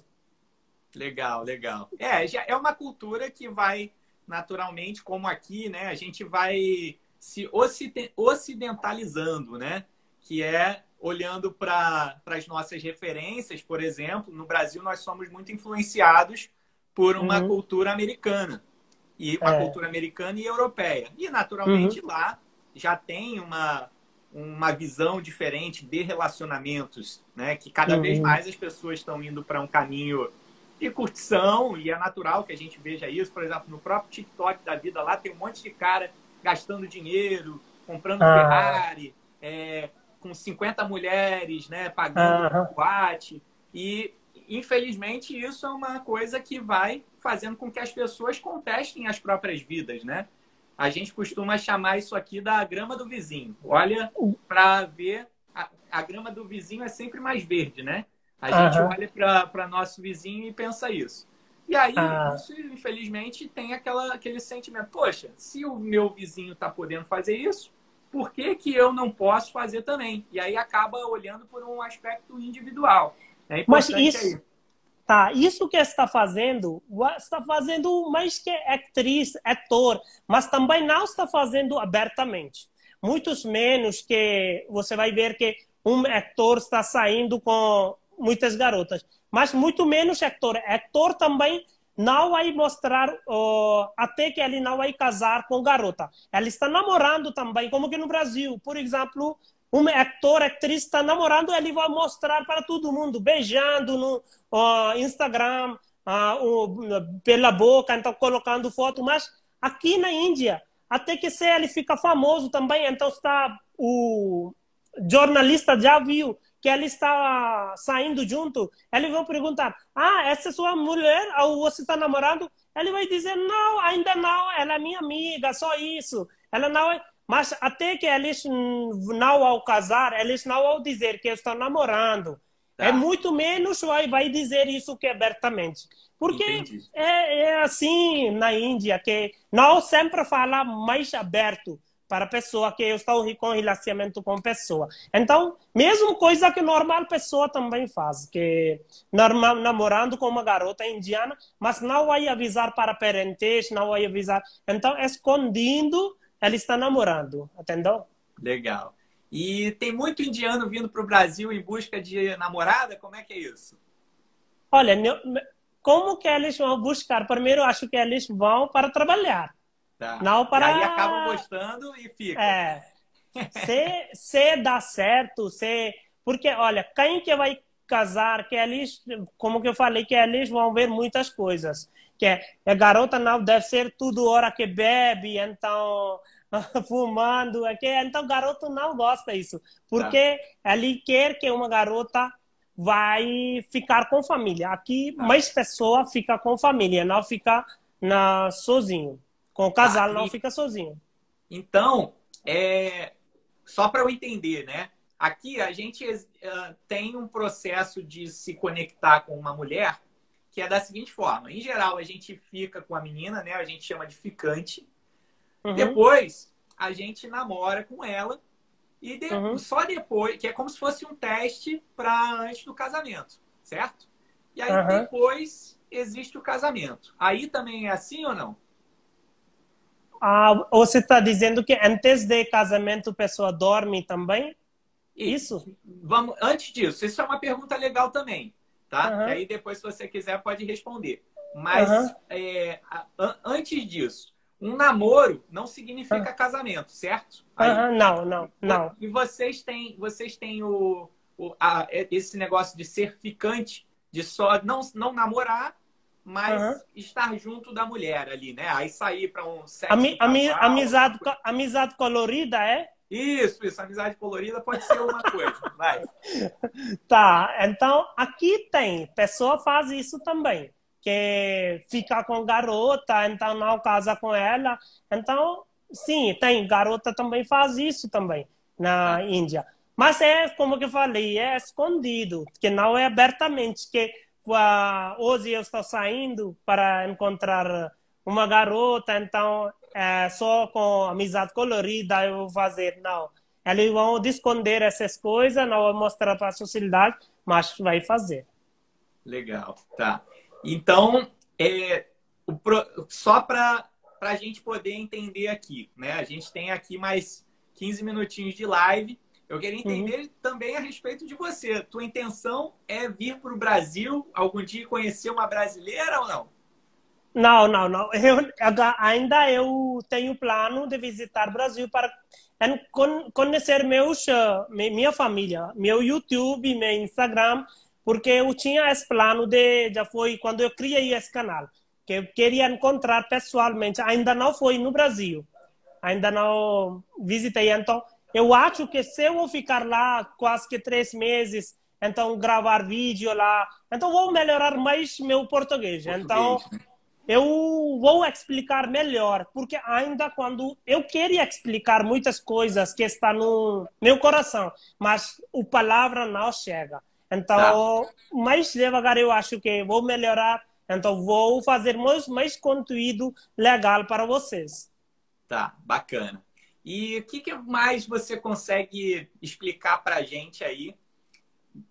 Legal, legal. É, já é uma cultura que vai naturalmente, como aqui, né? A gente vai se ocidentalizando, né? Que é olhando para as nossas referências, por exemplo, no Brasil nós somos muito influenciados por uma uhum. cultura americana. E uma é. cultura americana e europeia. E, naturalmente, uhum. lá já tem uma, uma visão diferente de relacionamentos, né? Que cada uhum. vez mais as pessoas estão indo para um caminho e curtição, e é natural que a gente veja isso. Por exemplo, no próprio TikTok da vida lá tem um monte de cara gastando dinheiro, comprando ah. Ferrari, é, com 50 mulheres, né, pagando ah. boate. E, infelizmente, isso é uma coisa que vai fazendo com que as pessoas contestem as próprias vidas, né? A gente costuma chamar isso aqui da grama do vizinho. Olha para ver, a, a, grama do vizinho é sempre mais verde, né? A gente olha para nosso vizinho e pensa isso. E aí, ah. isso, infelizmente, tem aquela, aquele sentimento: poxa, se o meu vizinho está podendo fazer isso, por que, que eu não posso fazer também? E aí acaba olhando por um aspecto individual. É Mas isso, tá, isso que está fazendo, está fazendo mais que atriz, ator, mas também não está fazendo abertamente. Muitos menos que você vai ver que um ator está saindo com muitas garotas. Mas muito menos Hector. Hector também não vai mostrar, uh, até que ele não vai casar com garota. Ele está namorando também, como que no Brasil. Por exemplo, um ator, atriz está namorando, ele vai mostrar para todo mundo, beijando no uh, Instagram, uh, pela boca, então colocando foto. Mas aqui na Índia, até que se ele fica famoso também, então está o jornalista já viu que ela está saindo junto, eles vão perguntar: Ah, essa é sua mulher? Ou você está namorando? Ele vai dizer: Não, ainda não, ela é minha amiga, só isso. Ela não é. Mas até que eles não ao casar, eles não ao dizer que estão namorando. Tá. É muito menos vai, vai dizer isso que abertamente. Porque é, é assim na Índia, que não sempre fala mais aberto para a pessoa que eu estou com relacionamento com pessoa. Então, mesmo coisa que normal pessoa também faz, que normal namorando com uma garota indiana, mas não vai avisar para parentes, não vai avisar. Então, escondido, ela está namorando, entendeu? Legal. E tem muito indiano vindo para o Brasil em busca de namorada? Como é que é isso? Olha, como que eles vão buscar? Primeiro, acho que eles vão para trabalhar. Tá. Não para... E aí acabam gostando e fica. É. Se, se dá certo, se... Porque, olha, quem que vai casar, que eles, como que eu falei, que eles vão ver muitas coisas. Que é, a garota não deve ser tudo hora que bebe, então fumando, é que, então garoto não gosta disso. Porque tá. ele quer que uma garota vai ficar com família. Aqui, tá. mais pessoa fica com família, não fica na, sozinho. Com o casal ah, não fica sozinho. Então, é... só para eu entender, né? Aqui a gente uh, tem um processo de se conectar com uma mulher que é da seguinte forma: em geral, a gente fica com a menina, né? A gente chama de ficante. Uhum. Depois, a gente namora com ela. E de... uhum. só depois, que é como se fosse um teste para antes do casamento, certo? E aí uhum. depois existe o casamento. Aí também é assim ou não? Ah, você está dizendo que antes de casamento a pessoa dorme também? Isso? Vamos, antes disso, isso é uma pergunta legal também, tá? Uhum. E aí depois, se você quiser, pode responder. Mas uhum. é, antes disso, um namoro não significa uhum. casamento, certo? Aí, não, não, não. E vocês têm, vocês têm o, o a, esse negócio de ser ficante, de só não, não namorar mas uhum. estar junto da mulher ali, né? Aí sair para um sexo. Ami, ami, amizade, amizade colorida, é? Isso, isso, amizade colorida pode ser uma coisa. Vai. Tá, então aqui tem, pessoa faz isso também, que fica com garota, então não casa com ela. Então, sim, tem, garota também faz isso também na ah. Índia. Mas é, como que eu falei, é escondido, que não é abertamente, que hoje eu estou saindo para encontrar uma garota, então é, só com amizade colorida eu vou fazer. Não. Eles vão esconder essas coisas, não vão mostrar para a sociedade, mas vai fazer. Legal, tá. Então, é, só para a gente poder entender aqui, né? A gente tem aqui mais 15 minutinhos de live. Eu queria uhum. entender uhum. também a respeito de você. Tua intenção é vir para o Brasil algum dia conhecer uma brasileira ou não? Não, não, não. Eu, ainda eu tenho plano de visitar o Brasil para conhecer meus, minha família, meu YouTube, meu Instagram, porque eu tinha esse plano de já foi quando eu criei esse canal que eu queria encontrar pessoalmente ainda não foi no Brasil ainda não visitei então eu acho que se eu ficar lá quase que três meses então gravar vídeo lá então vou melhorar mais meu português, português então né? eu vou explicar melhor, porque ainda quando eu queria explicar muitas coisas que estão no meu coração, mas a palavra não chega. Então, tá. mais devagar eu acho que vou melhorar. Então, vou fazer mais, mais conteúdo legal para vocês. Tá, bacana. E o que, que mais você consegue explicar para a gente aí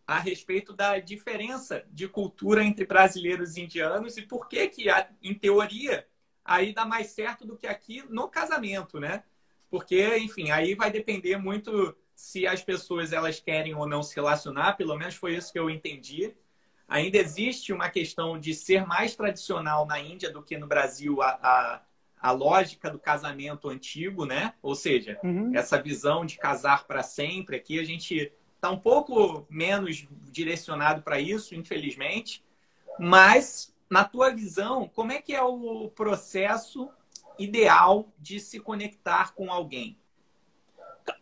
a respeito da diferença de cultura entre brasileiros e indianos e por que que, em teoria, aí dá mais certo do que aqui no casamento, né? Porque, enfim, aí vai depender muito se as pessoas elas querem ou não se relacionar, pelo menos foi isso que eu entendi. Ainda existe uma questão de ser mais tradicional na Índia do que no Brasil a, a, a lógica do casamento antigo, né? Ou seja, uhum. essa visão de casar para sempre. Aqui a gente está um pouco menos direcionado para isso, infelizmente. Mas, na tua visão, como é que é o processo ideal de se conectar com alguém?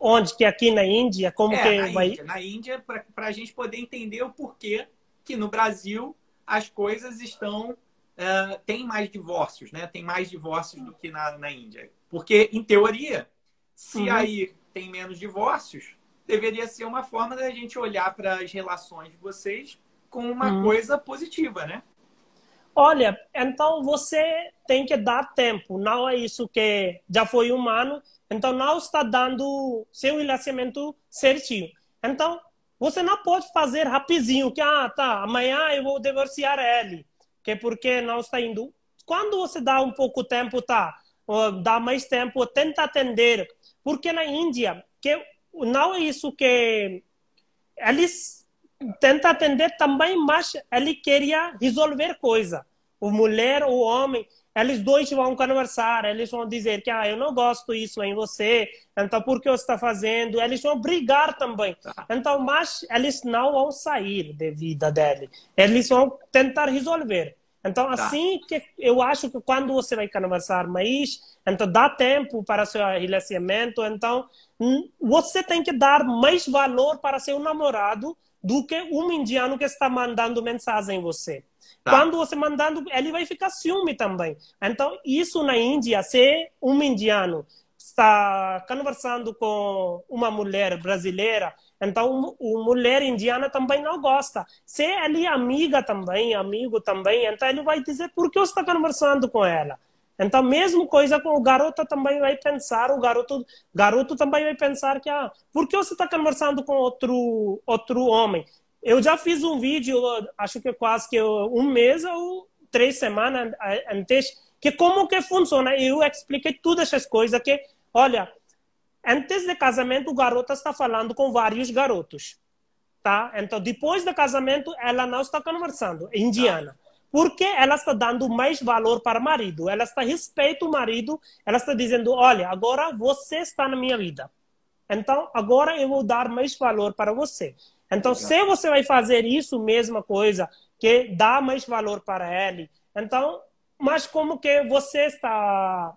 Onde? Que aqui na Índia? Como é, que na vai... Índia, na Índia, para a gente poder entender o porquê que no Brasil as coisas estão... Uh, tem mais divórcios, né? Tem mais divórcios do que na, na Índia. Porque, em teoria, se uhum. aí tem menos divórcios, deveria ser uma forma da gente olhar para as relações de vocês com uma hum. coisa positiva, né? Olha, então você tem que dar tempo. Não é isso que já foi um ano, então não está dando seu relacionamento certinho. Então, você não pode fazer rapidinho, que ah, tá, amanhã eu vou divorciar ele, que porque não está indo. Quando você dá um pouco tempo, tá, dá mais tempo, tenta atender, porque na Índia, que não é isso que eles tentam atender também, mas ele queria resolver coisa. O mulher, o homem, eles dois vão conversar, eles vão dizer que ah, eu não gosto isso em você, então por que você está fazendo? Eles vão brigar também. Tá. Então, mas eles não vão sair da vida dele. Eles vão tentar resolver. Então, tá. assim que eu acho que quando você vai conversar mais, então dá tempo para seu relacionamento, então hum, você tem que dar mais valor para seu namorado do que um indiano que está mandando mensagem em você. Tá. Quando você mandando, ele vai ficar ciúme também. Então, isso na Índia, se um indiano está conversando com uma mulher brasileira, então, a mulher indiana também não gosta. Se ele é amiga também, amigo também, então ele vai dizer por que você está conversando com ela. Então, mesmo coisa com o garoto também vai pensar, o garoto, garoto também vai pensar que, ah, por que você está conversando com outro, outro homem? Eu já fiz um vídeo, acho que quase que um mês ou três semanas antes, que como que funciona. Eu expliquei todas essas coisas que, olha, Antes do casamento, o garoto está falando com vários garotos. Tá? Então, depois do casamento, ela não está conversando, indiana. Porque ela está dando mais valor para o marido. Ela está respeito o marido. Ela está dizendo: olha, agora você está na minha vida. Então, agora eu vou dar mais valor para você. Então, se você vai fazer isso, mesma coisa, que dá mais valor para ele, então, mas como que você está.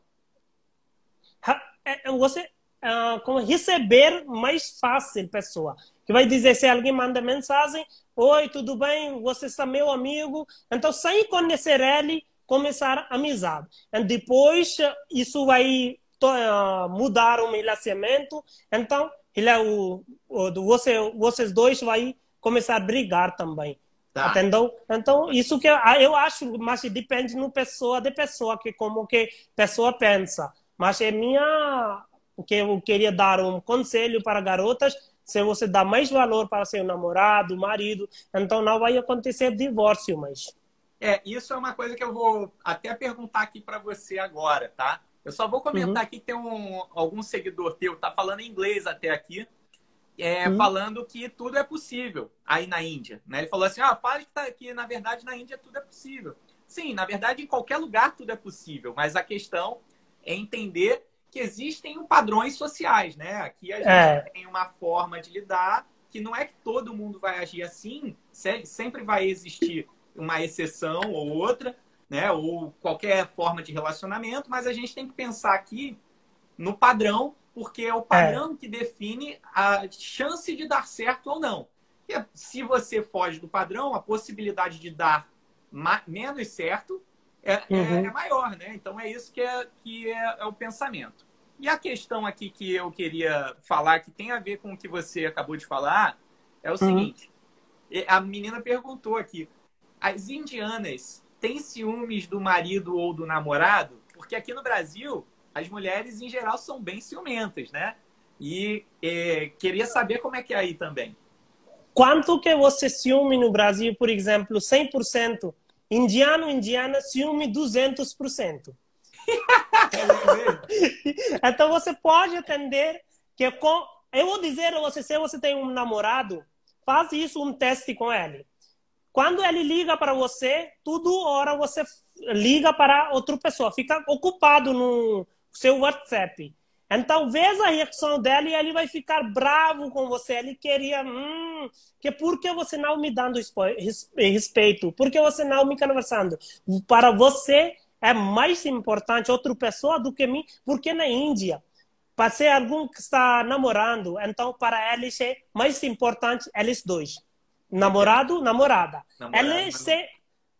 É, você uh, como receber mais fácil pessoa. Que vai dizer se alguém manda mensagem, oi, tudo bem? Você está meu amigo. Então, sem conhecer ele, começar amizade. E depois, isso vai uh, mudar o relacionamento. Então, ele é o, o, você, vocês dois vai começar a brigar também. Tá. Entendeu? Então, isso que eu, eu acho, mas depende no pessoa de pessoa, que como que pessoa pensa. Mas é minha porque eu queria dar um conselho para garotas se você dá mais valor para seu namorado, marido, então não vai acontecer divórcio mais. É, isso é uma coisa que eu vou até perguntar aqui para você agora, tá? Eu só vou comentar uhum. aqui que tem um, algum seguidor teu, tá falando em inglês até aqui, é, uhum. falando que tudo é possível aí na Índia. Né? Ele falou assim, ah, fala que, tá, que na verdade na Índia tudo é possível. Sim, na verdade em qualquer lugar tudo é possível, mas a questão é entender que existem padrões sociais, né? Aqui a gente é. tem uma forma de lidar que não é que todo mundo vai agir assim, sempre vai existir uma exceção ou outra, né? Ou qualquer forma de relacionamento, mas a gente tem que pensar aqui no padrão, porque é o padrão é. que define a chance de dar certo ou não. E se você foge do padrão, a possibilidade de dar menos certo é, é, uhum. é, maior, né? Então é isso que é, que é, é o pensamento. E a questão aqui que eu queria falar, que tem a ver com o que você acabou de falar, é o uhum. seguinte: a menina perguntou aqui, as indianas têm ciúmes do marido ou do namorado? Porque aqui no Brasil, as mulheres, em geral, são bem ciumentas, né? E é, queria saber como é que é aí também. Quanto que você ciúme no Brasil, por exemplo, 100%? Indiano, indiana, ciúme 200%. então você pode entender que com... eu vou dizer a você, se você tem um namorado, faz isso um teste com ele. Quando ele liga para você, tudo hora você liga para outra pessoa, fica ocupado no seu WhatsApp. Então, veja a reação dela e ele vai ficar bravo com você. Ele queria, hum, que por que você não me dando respeito? Por que você não me conversando? Para você é mais importante outra pessoa do que mim, porque na Índia, para ser algum que está namorando, então para eles é mais importante eles dois namorado, namorada. namorada eles, se,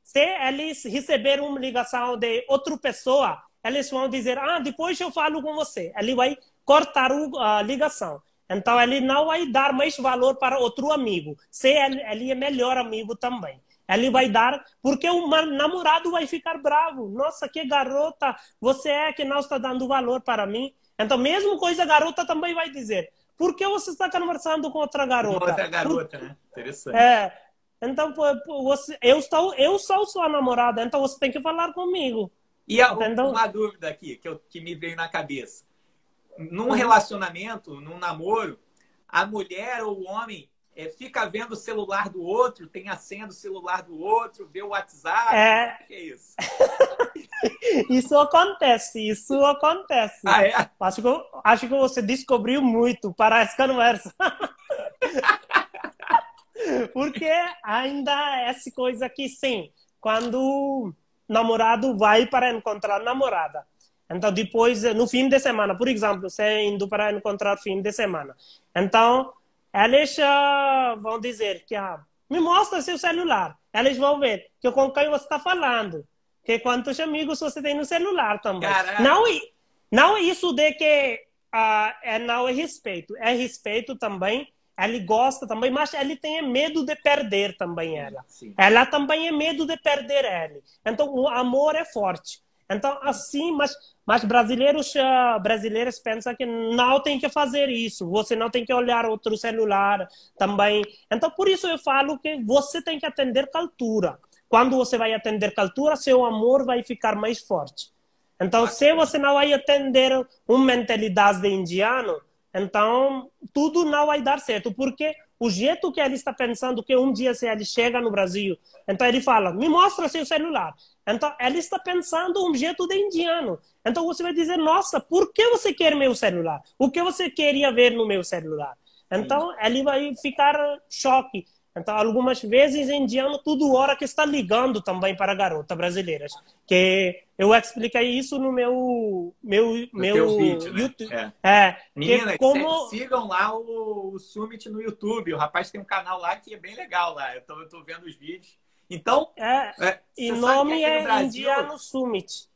se eles receberem uma ligação de outra pessoa, eles vão dizer, ah, depois eu falo com você. Ele vai cortar a ligação. Então, ele não vai dar mais valor para outro amigo. Se ele, ele é melhor amigo também. Ele vai dar, porque o namorado vai ficar bravo. Nossa, que garota, você é que não está dando valor para mim. Então, mesmo coisa, a garota também vai dizer. Por que você está conversando com outra garota? Outra garota, né? Interessante. É. Então, você, eu, estou, eu sou sua namorada, então você tem que falar comigo. E a, uma dúvida aqui que, eu, que me veio na cabeça. Num relacionamento, num namoro, a mulher ou o homem é, fica vendo o celular do outro, tem a senha do celular do outro, vê o WhatsApp. É, que é isso? isso acontece, isso acontece. Ah, é? Acho que, acho que você descobriu muito para essa conversa. Porque ainda é essa coisa aqui, sim, quando namorado vai para encontrar namorada. Então, depois, no fim de semana, por exemplo, você indo para encontrar fim de semana. Então, eles uh, vão dizer que ah, me mostra seu celular. Eles vão ver que com quem você está falando, que quantos amigos você tem no celular também. Caraca. Não, não isso de que uh, é, não é respeito, é respeito também. Ele gosta também, mas ele tem medo de perder também ela. Sim. Ela também é medo de perder ele. Então o amor é forte. Então assim, mas mas brasileiros uh, brasileiros pensam que não tem que fazer isso. Você não tem que olhar outro celular também. Então por isso eu falo que você tem que atender cultura. Quando você vai atender cultura, seu amor vai ficar mais forte. Então, se você não vai atender uma mentalidade de indiano, então tudo não vai dar certo, porque o jeito que ele está pensando que um dia se ele chega no Brasil, então ele fala, me mostra seu celular. Então ele está pensando um jeito de indiano. Então você vai dizer, nossa, por que você quer meu celular? O que você queria ver no meu celular? Então ele vai ficar choque. Então, algumas vezes, indiano, tudo hora que está ligando também para garotas brasileiras. Que eu expliquei isso no meu, meu, no meu vídeo, né? YouTube. Né? É. é Meninas, como... sigam lá o, o, Summit no YouTube. O rapaz tem um canal lá que é bem legal lá. Eu estou vendo os vídeos. Então, é, é e nome é Brasil, Indiano Summit.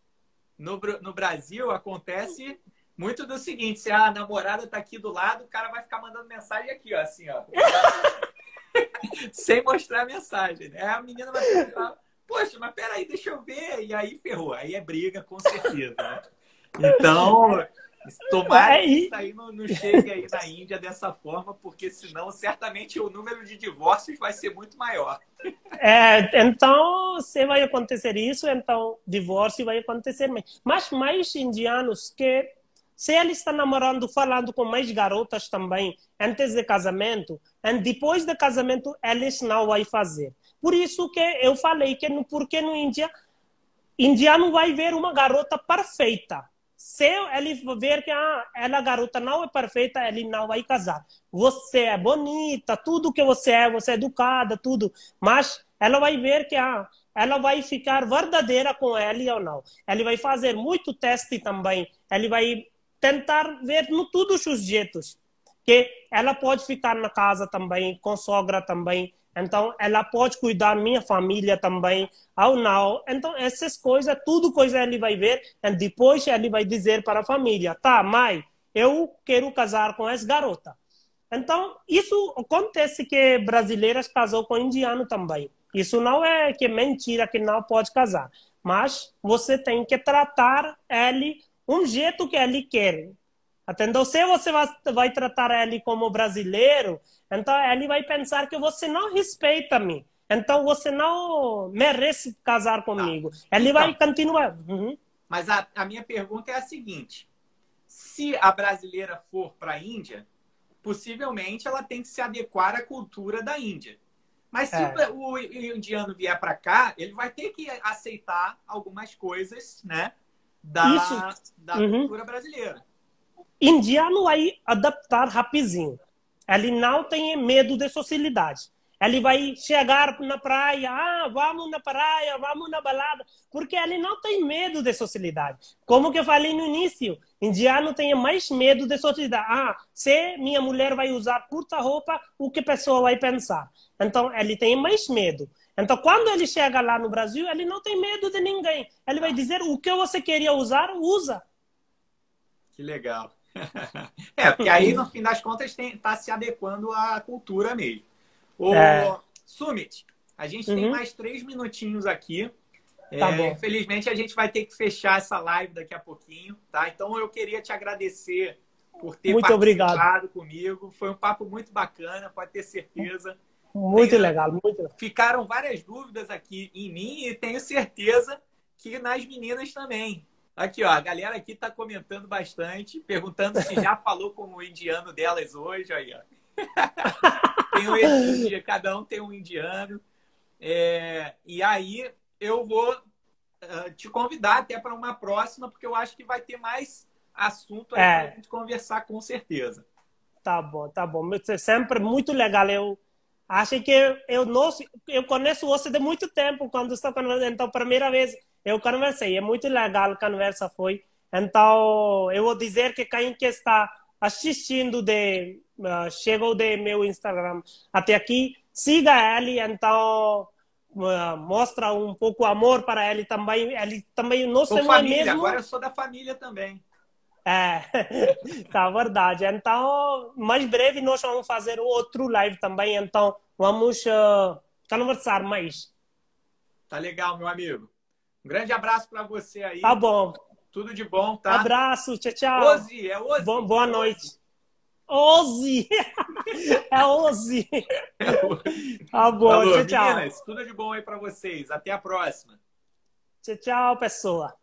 No, no Brasil acontece muito do seguinte: se a namorada está aqui do lado, o cara vai ficar mandando mensagem aqui, ó, assim, ó. sem mostrar a mensagem. Né? A menina vai perguntar, poxa, mas peraí, deixa eu ver. E aí ferrou. Aí é briga, com certeza. Né? Então, tomara que isso aí não, não chegue aí na Índia dessa forma, porque senão certamente o número de divórcios vai ser muito maior. É, então, se vai acontecer isso, então divórcio vai acontecer. Mas mais indianos que se ele está namorando, falando com mais garotas também, antes de casamento, e depois do casamento, eles não vai fazer. Por isso que eu falei que no, porque no Índia, indiano vai ver uma garota perfeita. se ele ver que ah, ela garota não é perfeita, ele não vai casar. Você é bonita, tudo que você é, você é educada, tudo. Mas ela vai ver que ah, ela vai ficar verdadeira com ele ou não. Ele vai fazer muito teste também. Ele vai tentar ver no todos os jeitos que ela pode ficar na casa também, com sogra também. Então, ela pode cuidar da minha família também, ou não. Então, essas coisas, tudo coisa ele vai ver. E depois ele vai dizer para a família, tá, mãe, eu quero casar com essa garota. Então, isso acontece que brasileiras casou com indiano também. Isso não é que mentira que não pode casar. Mas você tem que tratar ele um jeito que ele quer. Entendeu? Se você vai tratar ele como brasileiro, então ele vai pensar que você não respeita me. Então você não merece casar comigo. Tá. Ele então, vai continuar. Uhum. Mas a, a minha pergunta é a seguinte: se a brasileira for para a Índia, possivelmente ela tem que se adequar à cultura da Índia. Mas se é. o, o indiano vier para cá, ele vai ter que aceitar algumas coisas, né, da, da uhum. cultura brasileira indiano vai adaptar rapidinho. Ele não tem medo de socialidade. Ele vai chegar na praia, ah, vamos na praia, vamos na balada, porque ele não tem medo de socialidade. Como que eu falei no início, indiano tem mais medo de socialidade. Ah, se minha mulher vai usar curta roupa, o que a pessoa vai pensar? Então, ele tem mais medo. Então, quando ele chega lá no Brasil, ele não tem medo de ninguém. Ele vai dizer o que você queria usar, usa. Que legal. é, porque aí, no fim das contas, está se adequando à cultura mesmo. O é. Summit, a gente uhum. tem mais três minutinhos aqui. Tá é, infelizmente, a gente vai ter que fechar essa live daqui a pouquinho, tá? Então, eu queria te agradecer por ter muito participado obrigado. comigo. Foi um papo muito bacana, pode ter certeza. Muito legal, muito legal. Ficaram várias dúvidas aqui em mim e tenho certeza que nas meninas também. Aqui, ó, a galera aqui tá comentando bastante, perguntando se já falou com o indiano delas hoje. Aí, ó. tem um cada um tem um indiano. É, e aí eu vou uh, te convidar até para uma próxima, porque eu acho que vai ter mais assunto aí é. para a gente conversar com certeza. Tá bom, tá bom. É sempre muito legal. Eu acho que eu, não, eu conheço você de muito tempo, quando estou conversando. Então, primeira vez eu conversei, é muito legal a conversa foi. Então, eu vou dizer que quem que está assistindo de uh, chegou de meu Instagram até aqui, siga ele, então uh, mostra um pouco amor para ele também. Ele também não sou família, mesmo. Agora eu sou da família também. É, tá verdade. Então, mais breve nós vamos fazer outro live também. Então, vamos uh, conversar mais. Tá legal, meu amigo. Um grande abraço para você aí. Tá bom. Tudo de bom, tá? Abraço, tchau, tchau. Ozi, é Ozi. Bom, boa noite. Ozi! é Ozi! tá bom, Falou, tchau, tchau. Meninas, tudo de bom aí para vocês. Até a próxima. Tchau, tchau, pessoa.